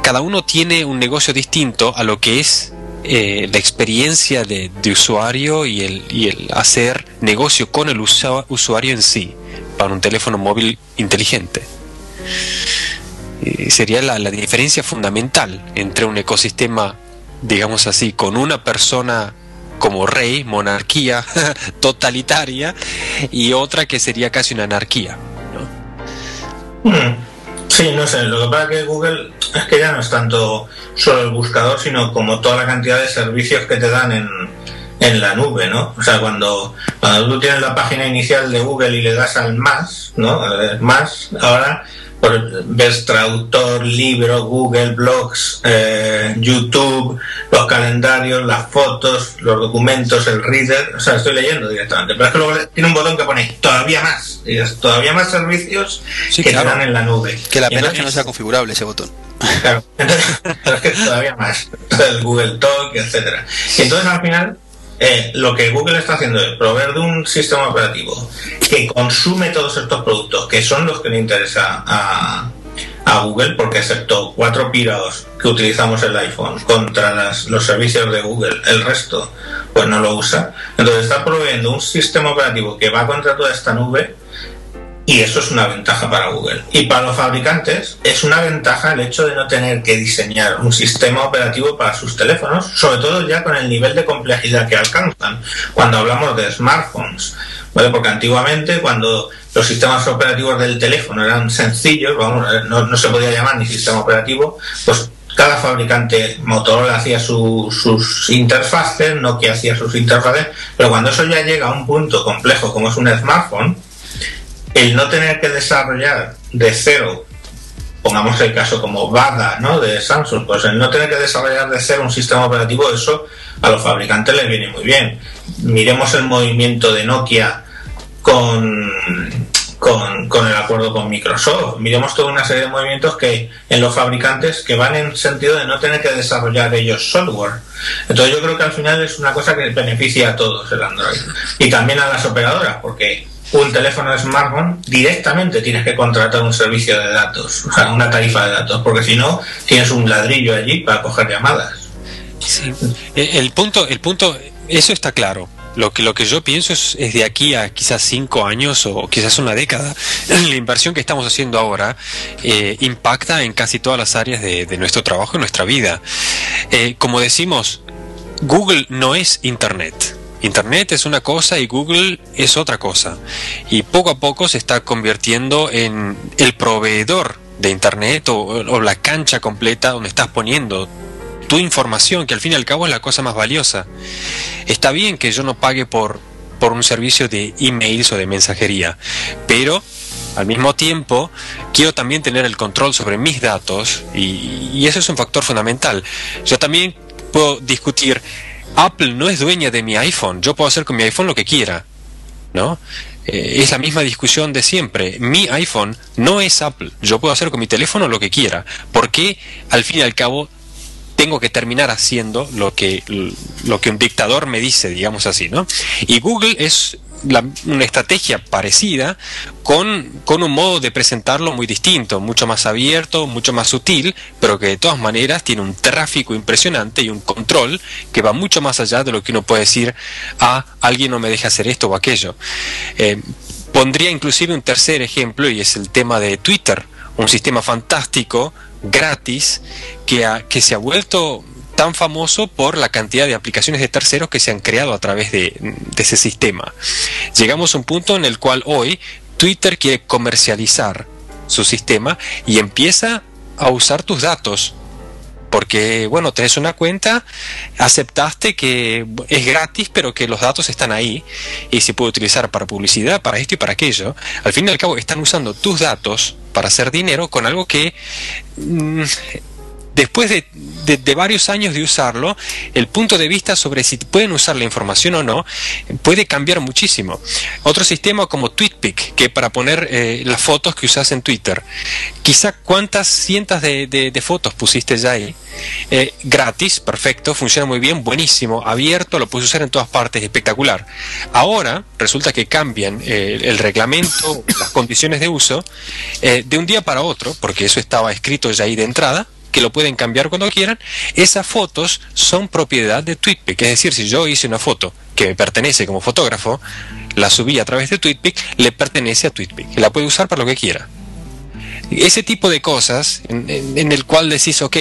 Cada uno tiene un negocio distinto a lo que es eh, la experiencia de, usuario y el, y el, hacer negocio con el usuario en sí para un teléfono móvil inteligente sería la, diferencia fundamental entre un ecosistema, digamos así, con una persona como rey, monarquía totalitaria, y otra que sería casi una anarquía. Hmm. Sí, no sé, lo que pasa que Google es que ya no es tanto solo el buscador, sino como toda la cantidad de servicios que te dan en, en la nube, ¿no? O sea, cuando, cuando tú tienes la página inicial de Google y le das al más, ¿no? más, ahora ves traductor, libro, Google, blogs, eh, YouTube, los calendarios, las fotos, los documentos, el reader, o sea, estoy leyendo directamente. Pero es que luego tiene un botón que pone todavía más, y es todavía más servicios que te dan en la nube. Que la pena es que no sea configurable ese botón. Claro, entonces, pero es que todavía más, el Google Talk, etcétera. Y entonces al final eh, lo que Google está haciendo es proveer de un sistema operativo que consume todos estos productos, que son los que le interesa a, Google, porque excepto cuatro pirados que utilizamos el iPhone contra los servicios de Google, el resto pues no lo usa. Entonces está proveyendo un sistema operativo que va contra toda esta nube y eso es una ventaja para Google. Y para los fabricantes es una ventaja el hecho de no tener que diseñar un sistema operativo para sus teléfonos, sobre todo ya con el nivel de complejidad que alcanzan cuando hablamos de smartphones. ¿vale? Porque antiguamente cuando los sistemas operativos del teléfono eran sencillos, vamos, eh, no, se podía llamar ni sistema operativo, pues cada fabricante Motorola hacía sus interfaces, Nokia hacía sus interfaces, pero cuando eso ya llega a un punto complejo como es un smartphone, el no tener que desarrollar de cero, pongamos el caso como Bada, ¿no? De Samsung, pues el no tener que desarrollar de cero un sistema operativo, eso a los fabricantes les viene muy bien. Miremos el movimiento de Nokia con, con, el acuerdo con Microsoft. Miremos toda una serie de movimientos que en los fabricantes que van en sentido de no tener que desarrollar ellos software. Entonces yo creo que al final es una cosa que beneficia a todos el Android y también a las operadoras, porque un teléfono smartphone, directamente tienes que contratar un servicio de datos, o sea, una tarifa de datos, porque si no, tienes un ladrillo allí para coger llamadas. Sí. Eh, el punto, el punto, eso está claro. Lo que, lo que yo pienso es, de aquí a quizás cinco años o quizás una década, la inversión que estamos haciendo ahora eh, impacta en casi todas las áreas de, nuestro trabajo y nuestra vida. Eh, como decimos, Google no es Internet. Internet es una cosa y Google es otra cosa. Y poco a poco se está convirtiendo en el proveedor de Internet o, la cancha completa donde estás poniendo tu información, que al fin y al cabo es la cosa más valiosa. Está bien que yo no pague por, por un servicio de emails o de mensajería, pero al mismo tiempo quiero también tener el control sobre mis datos y, y eso es un factor fundamental. Yo también puedo discutir Apple no es dueña de mi iPhone, yo puedo hacer con mi iPhone lo que quiera, ¿no? Eh, es la misma discusión de siempre. Mi iPhone no es Apple, yo puedo hacer con mi teléfono lo que quiera, porque al fin y al cabo tengo que terminar haciendo lo que, lo que un dictador me dice, digamos así, ¿no? Y Google es una estrategia parecida con, con, un modo de presentarlo muy distinto, mucho más abierto, mucho más sutil, pero que de todas maneras tiene un tráfico impresionante y un control que va mucho más allá de lo que uno puede decir a ah, alguien no me deja hacer esto o aquello. Eh, pondría inclusive un tercer ejemplo y es el tema de Twitter, un sistema fantástico, gratis, que, que se ha vuelto tan famoso por la cantidad de aplicaciones de terceros que se han creado a través de, ese sistema. Llegamos a un punto en el cual hoy Twitter quiere comercializar su sistema y empieza a usar tus datos porque, bueno, tenés una cuenta, aceptaste que es gratis, pero que los datos están ahí y se puede utilizar para publicidad, para esto y para aquello. Al fin y al cabo, están usando tus datos para hacer dinero con algo que... Mm, después de, varios años de usarlo, el punto de vista sobre si pueden usar la información o no puede cambiar muchísimo. Otro sistema como TweetPic, que para poner eh, las fotos que usas en Twitter, quizá cuántas cientos de, fotos pusiste ya ahí. Eh, gratis, perfecto, funciona muy bien, buenísimo, abierto, lo puedes usar en todas partes, espectacular. Ahora resulta que cambian eh, el reglamento, las condiciones de uso, de un día para otro, porque eso estaba escrito ya ahí de entrada, que lo pueden cambiar cuando quieran, esas fotos son propiedad de TweetPic. Es decir, si yo hice una foto que me pertenece como fotógrafo, la subí a través de TweetPic, le pertenece a TweetPic. La puede usar para lo que quiera. Ese tipo de cosas en, el cual decís, ok,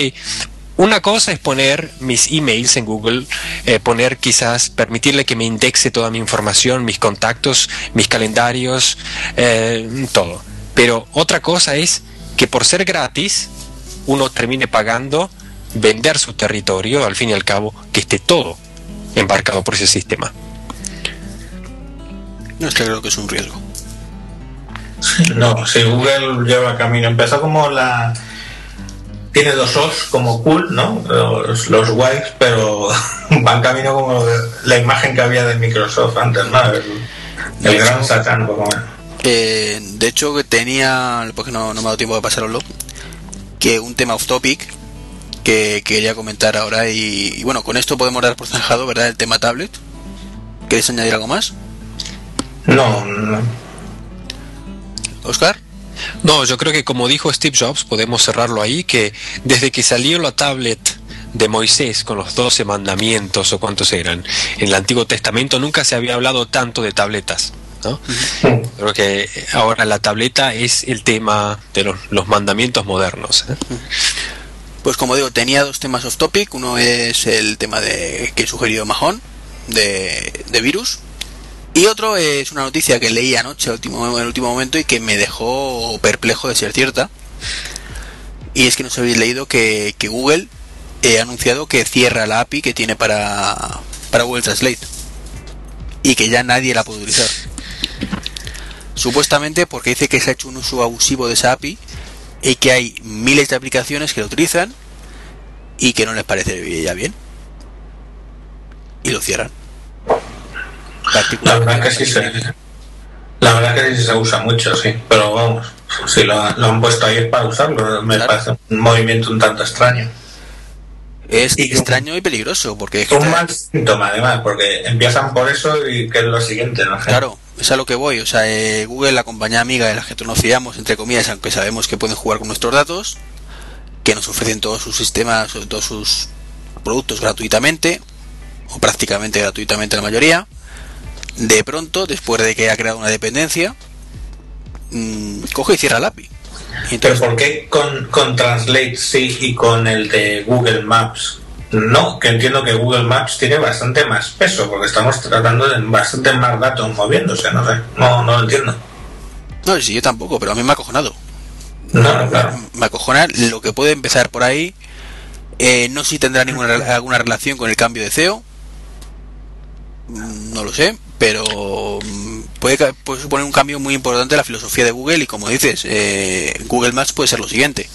una cosa es poner mis emails en Google, eh, poner quizás, permitirle que me indexe toda mi información, mis contactos, mis calendarios, eh, todo. Pero otra cosa es que por ser gratis, uno termine pagando vender su territorio, al fin y al cabo, que esté todo embarcado por ese sistema. No es que creo que es un riesgo. No, si Google lleva camino, empezó como la... Tiene dos O's como cool, ¿no? Los, los pero van camino como la imagen que había de Microsoft antes, ¿no? El, gran satán, eh, de hecho, que tenía, porque no, no me ha dado tiempo de pasarlo, que un tema off topic que, quería comentar ahora y, bueno, con esto podemos dar por zanjado, ¿verdad? El tema tablet. ¿Queréis añadir algo más? No, no. Oscar. No, yo creo que como dijo Steve Jobs, podemos cerrarlo ahí, que desde que salió la tablet de Moisés con los doce mandamientos o cuántos eran en el Antiguo Testamento, nunca se había hablado tanto de tabletas. Creo que ahora la tableta es el tema de los, mandamientos modernos. ¿eh? Pues como digo, tenía dos temas off topic. Uno es el tema de que he sugerido Majón, de, virus. Y otro es una noticia que leí anoche último, en el último momento y que me dejó perplejo de ser cierta. Y es que no se habéis leído que, Google ha anunciado que cierra la API que tiene para, para Google Translate. Y que ya nadie la puede utilizar. Supuestamente porque dice que se ha hecho un uso abusivo de esa API y que hay miles de aplicaciones que lo utilizan y que no les parece ya bien. Y lo cierran. La verdad que sí se, la verdad que sí se usa mucho, sí. Pero vamos, si lo, han puesto ahí es para usarlo, me parece un movimiento un tanto extraño. Es extraño y peligroso porque es un mal síntoma además, porque empiezan por eso y que es lo siguiente, ¿no? Claro, es a lo que voy. O sea, eh, Google, la compañía amiga de la que nos fiamos, entre comillas, aunque sabemos que pueden jugar con nuestros datos, que nos ofrecen todos sus sistemas, todos sus productos gratuitamente, o prácticamente gratuitamente la mayoría, de pronto, después de que ha creado una dependencia, mm, coge y cierra el API. Pero ¿por qué con, con Translate sí y con el de Google Maps no, que entiendo que Google Maps tiene bastante más peso, porque estamos tratando de bastante más datos moviéndose, no sé, no, no lo entiendo. No, sí, yo tampoco, pero a mí me ha acojonado. No, claro. Me acojona lo que puede empezar por ahí. Eh, no sé si tendrá ninguna alguna relación con el cambio de CEO. Mm, no lo sé, pero mm, puede, puede suponer un cambio muy importante en la filosofía de Google y como dices, eh, Google Maps puede ser lo siguiente.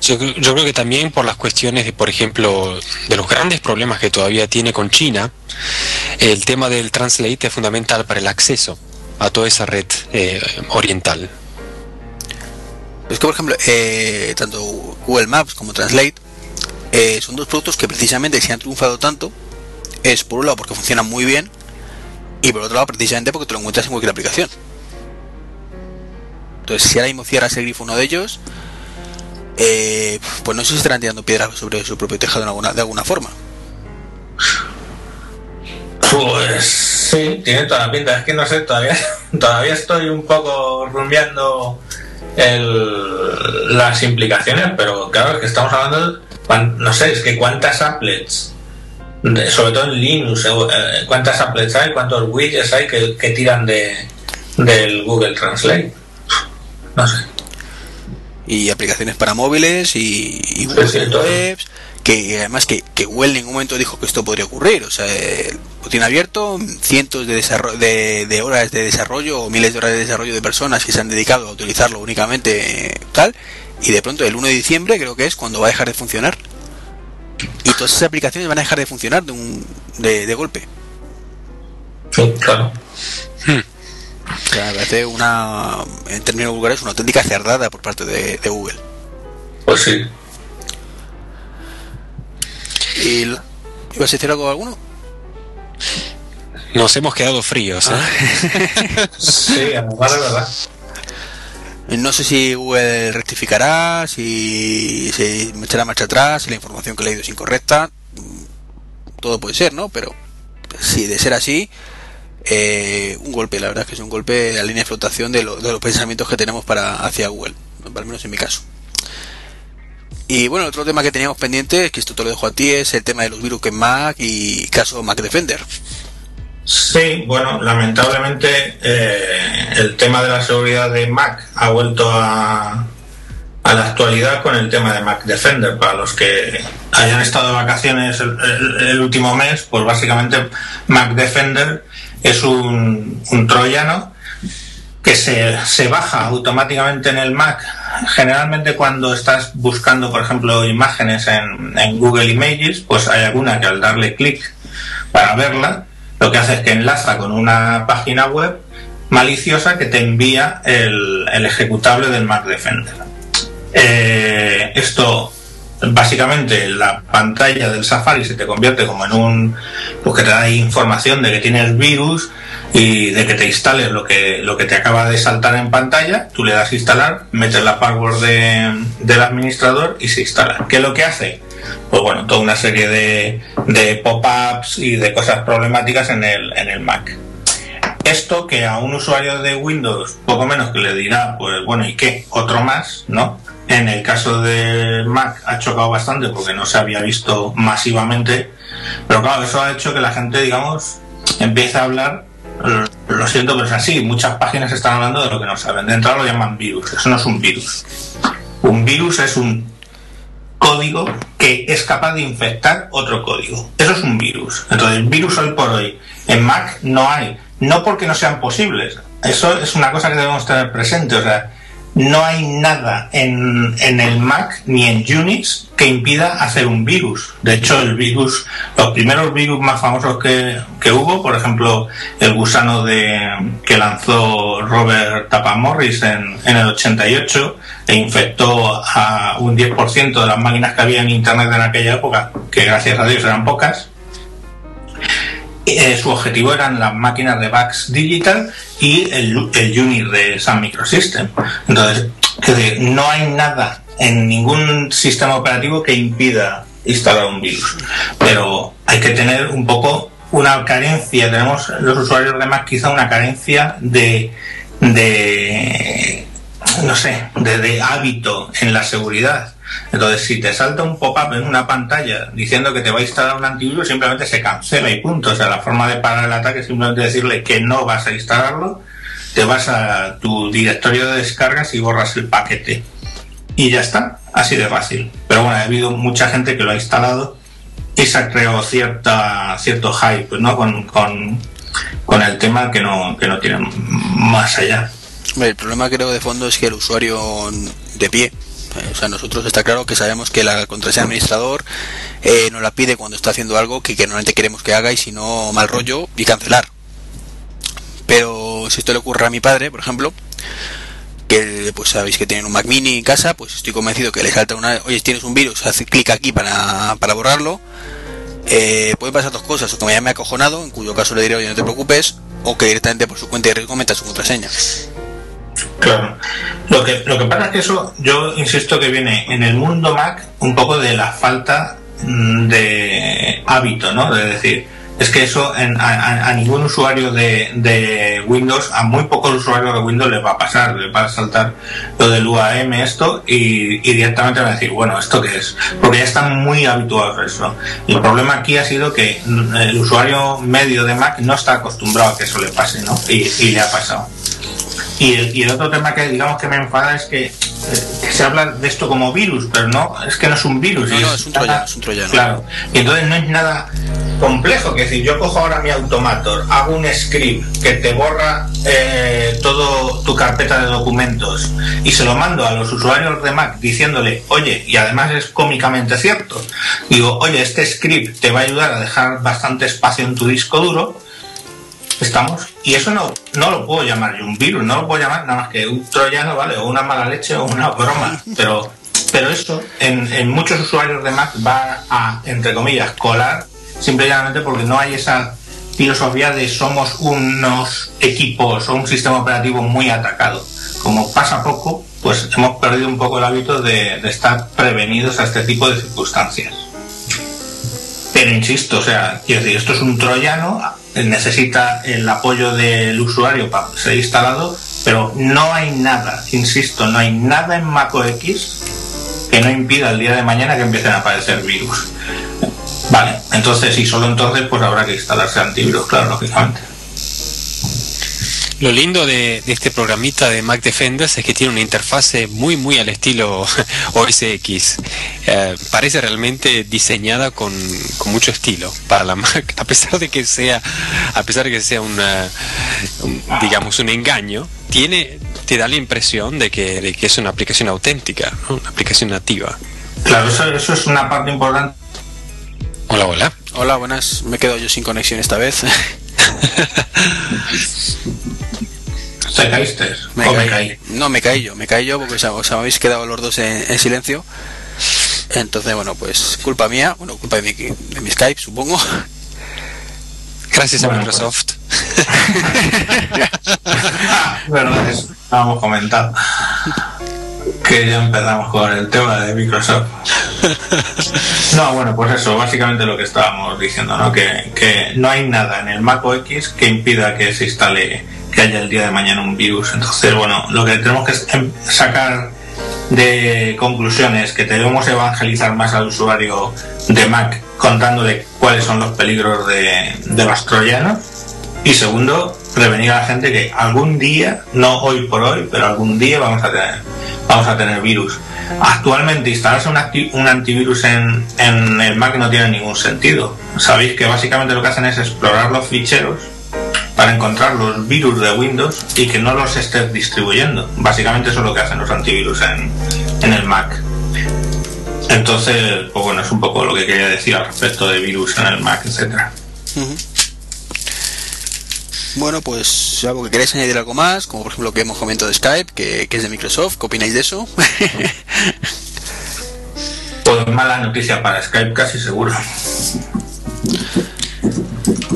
Yo, creo que también por las cuestiones de, por ejemplo, de los grandes problemas que todavía tiene con China, el tema del translate es fundamental para el acceso a toda esa red eh, oriental. Es que, por ejemplo, eh, tanto Google Maps como Translate eh, son dos productos que precisamente se han triunfado tanto. Es por un lado porque funcionan muy bien y por otro lado precisamente porque te lo encuentras en cualquier aplicación. Entonces, si ahora mismo cierras el grifo uno de ellos, eh, pues no sé si estarán tirando piedras sobre su propio tejado de alguna, de alguna forma. Pues sí, tiene toda la pinta. Es que no sé, todavía, todavía estoy un poco rumiando las implicaciones, pero claro, es que estamos hablando, no sé, es que cuántas applets, sobre todo en Linux, eh, eh, cuántas applets hay, cuántos widgets hay que, que tiran de, del Google Translate. No sé. Y aplicaciones para móviles y, y webs que además que, que Google en ningún momento dijo que esto podría ocurrir. O sea lo tiene abierto cientos de, de, de, horas de desarrollo o miles de horas de desarrollo de personas que se han dedicado a utilizarlo únicamente tal y de pronto el 1 de diciembre creo que es cuando va a dejar de funcionar. Y todas esas aplicaciones van a dejar de funcionar de, un, de, de golpe. Sí claro. Hmm. O sea, me parece una, en términos vulgares, una auténtica cerdada por parte de, de Google. Pues sí. ¿Y ibas a decir algo alguno? Nos hemos quedado fríos, ¿eh? Ah. sí, a verdad, verdad. No sé si Google rectificará, si se me echará marcha atrás, si la información que he leído es incorrecta. Todo puede ser, ¿no? Pero si de ser así, eh, un golpe, la verdad es que es un golpe de la línea de flotación de, de, los pensamientos que tenemos para hacia Google, al menos en mi caso. Y bueno, otro tema que teníamos pendiente, que esto te lo dejo a ti, es el tema de los virus en Mac y caso Mac Defender. Sí, bueno, lamentablemente eh, el tema de la seguridad de Mac ha vuelto a, a la actualidad con el tema de Mac Defender. Para los que hayan estado de vacaciones el, el, el último mes, pues básicamente Mac Defender es un, un troyano que se, se, baja automáticamente en el Mac. Generalmente cuando estás buscando, por ejemplo, imágenes en, en Google Images, pues hay alguna que al darle clic para verla, lo que hace es que enlaza con una página web maliciosa que te envía el, el ejecutable del Mac Defender. Eh, esto básicamente la pantalla del Safari se te convierte como en un pues que te da información de que tienes virus y de que te instales lo que lo que te acaba de saltar en pantalla tú le das instalar metes la password de, del administrador y se instala. ¿qué es lo que hace? pues bueno toda una serie de, de pop-ups y de cosas problemáticas en el, en el Mac. Esto que a un usuario de Windows poco menos que le dirá pues bueno y qué otro más no en el caso de Mac ha chocado bastante porque no se había visto masivamente, pero claro, eso ha hecho que la gente, digamos, empiece a hablar, lo siento, pero es así, muchas páginas están hablando de lo que no saben. De entrada lo llaman virus, eso no es un virus. Un virus es un código que es capaz de infectar otro código. Eso es un virus. Entonces, virus hoy por hoy en Mac no hay, no porque no sean posibles. Eso es una cosa que debemos tener presente, o sea, no hay nada en, en, el Mac ni en Unix que impida hacer un virus. De hecho, el virus, los primeros virus más famosos que, que hubo, por ejemplo, el gusano de, que lanzó Robert Tapamorris en, en el 88 e infectó a un 10% de las máquinas que había en Internet en aquella época, que gracias a Dios eran pocas, eh, su objetivo eran las máquinas de VAX Digital y el, el Unix de Sun Microsystem. Entonces, no hay nada en ningún sistema operativo que impida instalar un virus. Pero hay que tener un poco una carencia, tenemos los usuarios de Mac quizá una carencia de, de no sé, de, de hábito en la seguridad. Entonces, si te salta un pop-up en una pantalla diciendo que te va a instalar un antivirus, simplemente se cancela y punto. O sea, la forma de parar el ataque es simplemente decirle que no vas a instalarlo, te vas a tu directorio de descargas y borras el paquete. Y ya está, así de fácil. Pero bueno, ha habido mucha gente que lo ha instalado y se ha creado cierta, cierto hype ¿no? con, con, con el tema que no, que no tiene más allá. El problema creo de fondo es que el usuario de pie o sea, nosotros está claro que sabemos que la contraseña administrador eh, nos la pide cuando está haciendo algo que, normalmente queremos que haga y si no, mal rollo y cancelar. Pero si esto le ocurre a mi padre, por ejemplo, que pues sabéis que tienen un Mac mini en casa, pues estoy convencido que le salta una, oye, tienes un virus, hace clic aquí para, para borrarlo. Eh, pueden pasar dos cosas, o que me haya acojonado, en cuyo caso le diré, oye, no te preocupes, o que directamente por su cuenta de riesgo meta su contraseña. Claro. Lo que, lo que pasa es que eso, yo insisto que viene en el mundo Mac un poco de la falta de hábito, ¿no? De decir, es que eso a, ningún usuario de, Windows, a muy pocos usuarios de Windows les va a pasar, les va a saltar lo del UAM esto y, directamente van a decir, bueno, ¿esto qué es? Porque ya están muy habituados a eso. Y el problema aquí ha sido que el usuario medio de Mac no está acostumbrado a que eso le pase, ¿no? Y le ha pasado. Y el, y el, otro tema que digamos que me enfada es que, eh, que se habla de esto como virus, pero no, es que no es un virus. No, es un troyano, es un troyano. Claro, y entonces no es nada complejo, que decir, yo cojo ahora mi Automator, hago un script que te borra eh, todo tu carpeta de documentos y se lo mando a los usuarios de Mac diciéndole, oye, y además es cómicamente cierto, digo, oye, este script te va a ayudar a dejar bastante espacio en tu disco duro, estamos, y eso no, no lo puedo llamar yo un virus, no lo puedo llamar nada más que un troyano, ¿vale? O una mala leche o una broma, pero pero esto en, en muchos usuarios de Mac va a, entre comillas, colar simplemente porque no hay esa filosofía de somos unos equipos o un sistema operativo muy atacado. Como pasa poco, pues hemos perdido un poco el hábito de, de estar prevenidos a este tipo de circunstancias. Pero insisto, o sea, quiero decir, esto es un troyano, necesita el apoyo del usuario para ser instalado, pero no hay nada, insisto, no hay nada en Mac OS que no impida el día de mañana que empiecen a aparecer virus. Vale, entonces, y solo entonces, pues habrá que instalarse antivirus, claro, lógicamente. Lo lindo de, de, este programita de Mac Defenders es que tiene una interfase muy muy al estilo OS X. Eh, parece realmente diseñada con, con, mucho estilo para la Mac, a pesar de que sea, a pesar de que sea una, un, digamos un engaño, tiene, te da la impresión de que, de que es una aplicación auténtica, ¿no? una aplicación nativa. Claro, eso, eso es una parte importante. Hola, hola. Hola, buenas. Me quedo yo sin conexión esta vez. ¿Te caíste? Me, caí. me caí. No, me caí yo, me caí yo porque os, os habéis quedado los dos en, en, silencio. Entonces, bueno, pues culpa mía, bueno, culpa de mi, de mi Skype, supongo. Gracias bueno, a Microsoft. Pues. Verdad, eso estábamos comentando. Que ya empezamos con el tema de Microsoft. No, bueno, pues eso, básicamente lo que estábamos diciendo, ¿no? Que, que no hay nada en el Mac OS que impida que se instale que haya el día de mañana un virus. Entonces, bueno, lo que tenemos que sacar de conclusiones que debemos evangelizar más al usuario de Mac contándole cuáles son los peligros de, de los troyanos y segundo, prevenir a la gente que algún día, no hoy por hoy, pero algún día vamos a tener, vamos a tener virus. Actualmente instalarse un, un antivirus en, en el Mac no tiene ningún sentido. Sabéis que básicamente lo que hacen es explorar los ficheros para encontrar los virus de Windows y que no los estés distribuyendo. Básicamente eso es lo que hacen los antivirus en, en el Mac. Entonces, pues bueno, es un poco lo que quería decir al respecto de virus en el Mac, etcétera. Uh -huh. Bueno, pues algo que queréis añadir algo más, como por ejemplo lo que hemos comentado de Skype, que, que es de Microsoft, ¿qué opináis de eso? pues mala noticia para Skype, casi seguro.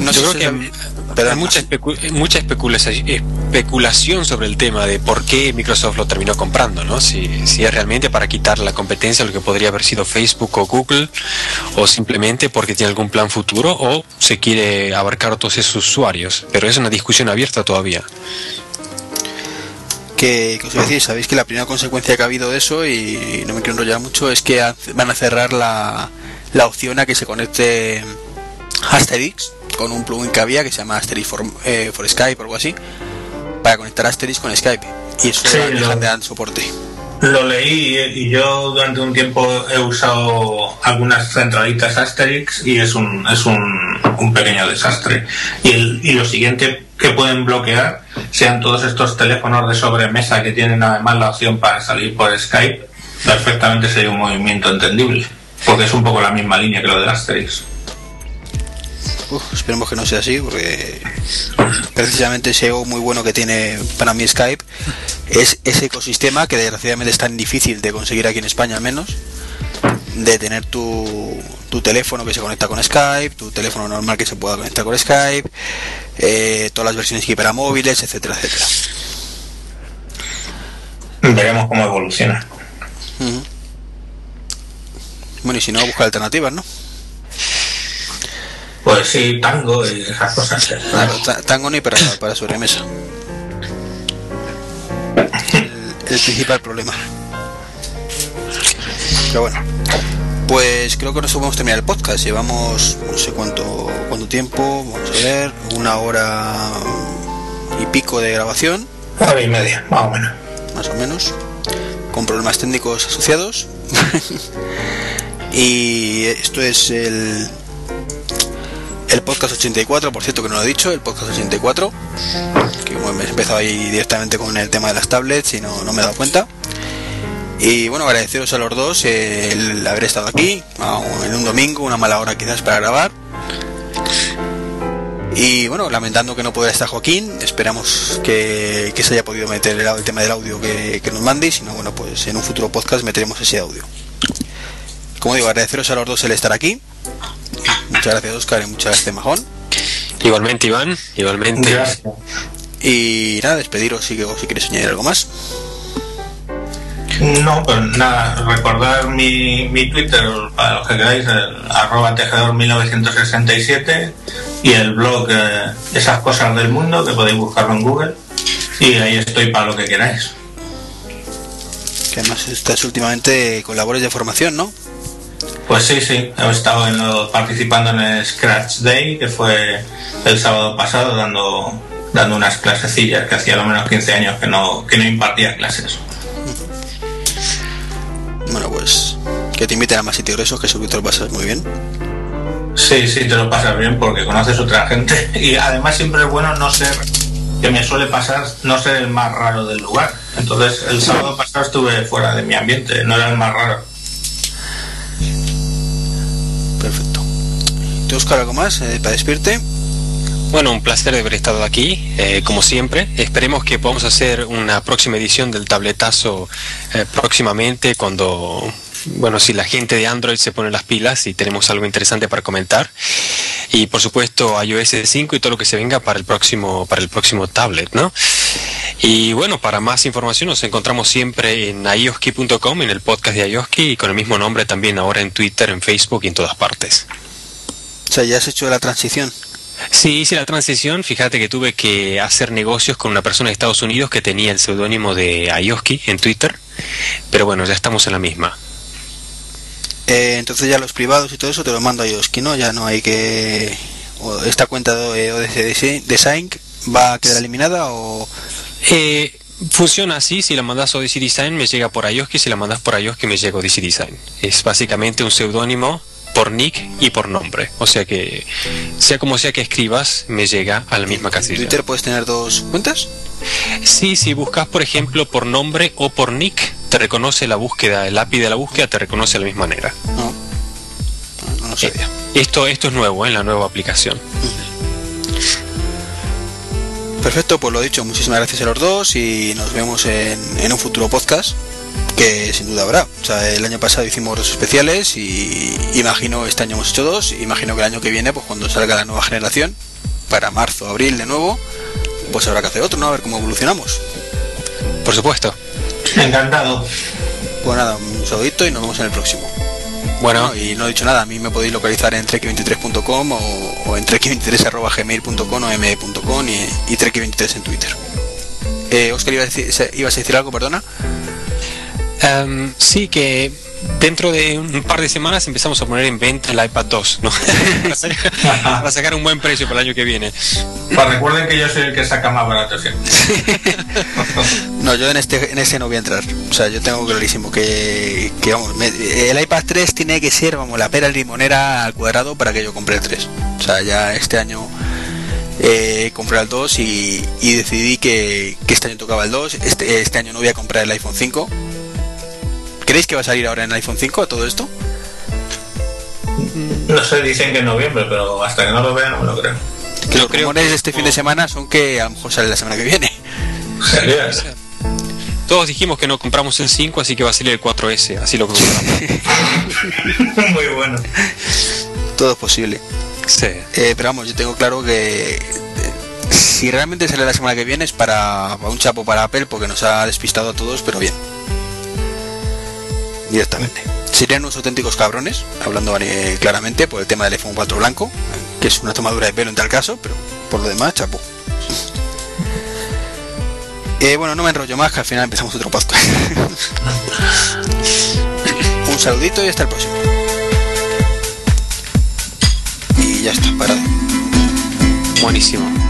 No Yo creo que pero hay mucha, especu mucha especulación, sobre el tema de por qué Microsoft lo terminó comprando, ¿no? Si, si es realmente para quitar la competencia lo que podría haber sido Facebook o Google, o simplemente porque tiene algún plan futuro, o se quiere abarcar a todos esos usuarios. Pero es una discusión abierta todavía. Que, que os voy a decir, sabéis que la primera consecuencia que ha habido de eso, y no me quiero enrollar mucho, es que van a cerrar la, la opción a que se conecte Asterix con un plugin que había que se llama Asterix for, eh, for Skype o algo así para conectar Asterix con Skype. Y eso sí, lo, de dar soporte. lo leí y yo durante un tiempo he usado algunas centralitas Asterix y es un es un, un pequeño desastre. Y, el, y lo siguiente que pueden bloquear sean todos estos teléfonos de sobremesa que tienen además la opción para salir por Skype. Perfectamente sería un movimiento entendible porque es un poco la misma línea que lo de Asterix Uf, esperemos que no sea así, porque precisamente ese muy bueno que tiene para mí Skype es ese ecosistema que desgraciadamente es tan difícil de conseguir aquí en España al menos, de tener tu, tu teléfono que se conecta con Skype, tu teléfono normal que se pueda conectar con Skype, eh, todas las versiones que para móviles, etcétera, etcétera. Veremos cómo evoluciona. Uh -huh. Bueno, y si no, busca alternativas, ¿no? Pues sí, tango y esas cosas. Claro, tango ni para, para sobremesa. El, el, principal problema. Pero bueno, pues creo que nos podemos terminar el podcast. Llevamos no sé cuánto, cuánto tiempo, vamos a ver, una hora y pico de grabación. Hora y media, más o menos. Más o menos. con problemas técnicos asociados. y esto es el, el podcast 84, por cierto que no lo he dicho, el podcast 84, que bueno, he empezado ahí directamente con el tema de las tablets y no, no me he dado cuenta. Y bueno, agradeceros a los dos el haber estado aquí, en un domingo, una mala hora quizás para grabar. Y bueno, lamentando que no pueda estar Joaquín, esperamos que, se haya podido meter el, tema del audio que, nos mande, y si no, bueno, pues en un futuro podcast meteremos ese audio. Como digo, agradeceros a los dos el estar aquí. Muchas gracias Oscar y muchas gracias Majón. Igualmente Iván, igualmente. Y nada, despediros si, si queréis añadir algo más. No, pues nada, recordar mi, mi Twitter para los que queráis, el arroba tejedor 1967 y el blog eh, Esas Cosas del Mundo, que podéis buscarlo en Google. Y ahí estoy para lo que queráis. Que además estás últimamente con labores de formación, ¿no? Pues sí, sí, he estado en participando en el Scratch Day, que fue el sábado pasado, dando, dando unas clasecillas que hacía lo menos 15 años que no, que no impartía clases. Bueno, pues que te inviten a más sitios esos, que seguro que te lo pasas muy bien. Sí, sí, te lo pasas bien porque conoces otra gente y además siempre es bueno no ser, que me suele pasar, no ser el más raro del lugar. Entonces el sábado pasado estuve fuera de mi ambiente, no era el más raro. Perfecto. ¿Te Oscar algo más eh, para despedirte? Bueno, un placer de haber estado aquí, eh, como siempre. Esperemos que podamos hacer una próxima edición del tabletazo eh, próximamente cuando, bueno, si la gente de Android se pone las pilas y tenemos algo interesante para comentar. Y por supuesto iOS 5 y todo lo que se venga para el próximo, para el próximo tablet, ¿no? Y bueno, para más información nos encontramos siempre en ioski.com, en el podcast de Ioski y con el mismo nombre también ahora en Twitter, en Facebook y en todas partes. O sea, ya has hecho la transición. Sí, hice la transición. Fíjate que tuve que hacer negocios con una persona de Estados Unidos que tenía el seudónimo de Ayoski en Twitter. Pero bueno, ya estamos en la misma. Eh, entonces ya los privados y todo eso te lo mando a Ayoski, ¿no? Ya no hay que... ¿Esta cuenta de ODC Design va a quedar eliminada o...? Eh, funciona así, si la mandas a Odyssey Design me llega por Ayoski, si la mandas por Ayoski me llega Odyssey Design. Es básicamente un seudónimo por nick y por nombre. O sea que, sea como sea que escribas, me llega a la misma casilla. ¿En Twitter puedes tener dos cuentas? Sí, si buscas, por ejemplo, por nombre o por nick, te reconoce la búsqueda, el API de la búsqueda te reconoce de la misma manera. No, no, no sabía. Eh, esto, esto es nuevo ¿eh? en la nueva aplicación. Perfecto, pues lo dicho, muchísimas gracias a los dos y nos vemos en, en un futuro podcast que sin duda habrá. O sea, el año pasado hicimos dos especiales y imagino este año hemos hecho dos. Imagino que el año que viene, pues cuando salga la nueva generación, para marzo, abril de nuevo, pues habrá que hacer otro, ¿no? A ver cómo evolucionamos. Por supuesto. Encantado. Pues nada, un saludito y nos vemos en el próximo. Bueno, y no he dicho nada, a mí me podéis localizar en trek23.com o, o, en trek23.gmail.com o me.com y, y trek23 en Twitter. Eh, Oscar, ¿ibas a, decir, ¿ibas a decir algo, perdona? Um, sí, que dentro de un par de semanas empezamos a poner en venta el iPad 2, ¿no? para, sacar, un buen precio para el año que viene. Pues recuerden que yo soy el que saca más barato siempre. no, yo en este, en este no voy a entrar. O sea, yo tengo clarísimo que, que vamos, el iPad 3 tiene que ser, vamos, la pera limonera al cuadrado para que yo compre el 3. O sea, ya este año eh, compré el 2 y, y decidí que, que, este año tocaba el 2. Este, este año no voy a comprar el iPhone 5 ¿Creéis que va a salir ahora en el iPhone 5 todo esto? No sé, dicen que en noviembre, pero hasta que no lo vea no me lo creo. Que los rumores de este fin de semana son que a lo mejor sale la semana que viene. Todos dijimos que no compramos el 5, así que va a salir el 4S, así lo compramos. Muy bueno. Todo es posible. Sí. Eh, pero vamos, yo tengo claro que eh, si realmente sale la semana que viene es para, para un chapo para Apple porque nos ha despistado a todos, pero bien directamente. Serían unos auténticos cabrones, hablando claramente por el tema del iPhone 4 blanco, que es una tomadura de pelo en tal caso, pero por lo demás, chapo. Eh, bueno, no me enrollo más, que al final empezamos otro podcast. Un saludito y hasta el próximo. Y ya está, parado. Buenísimo.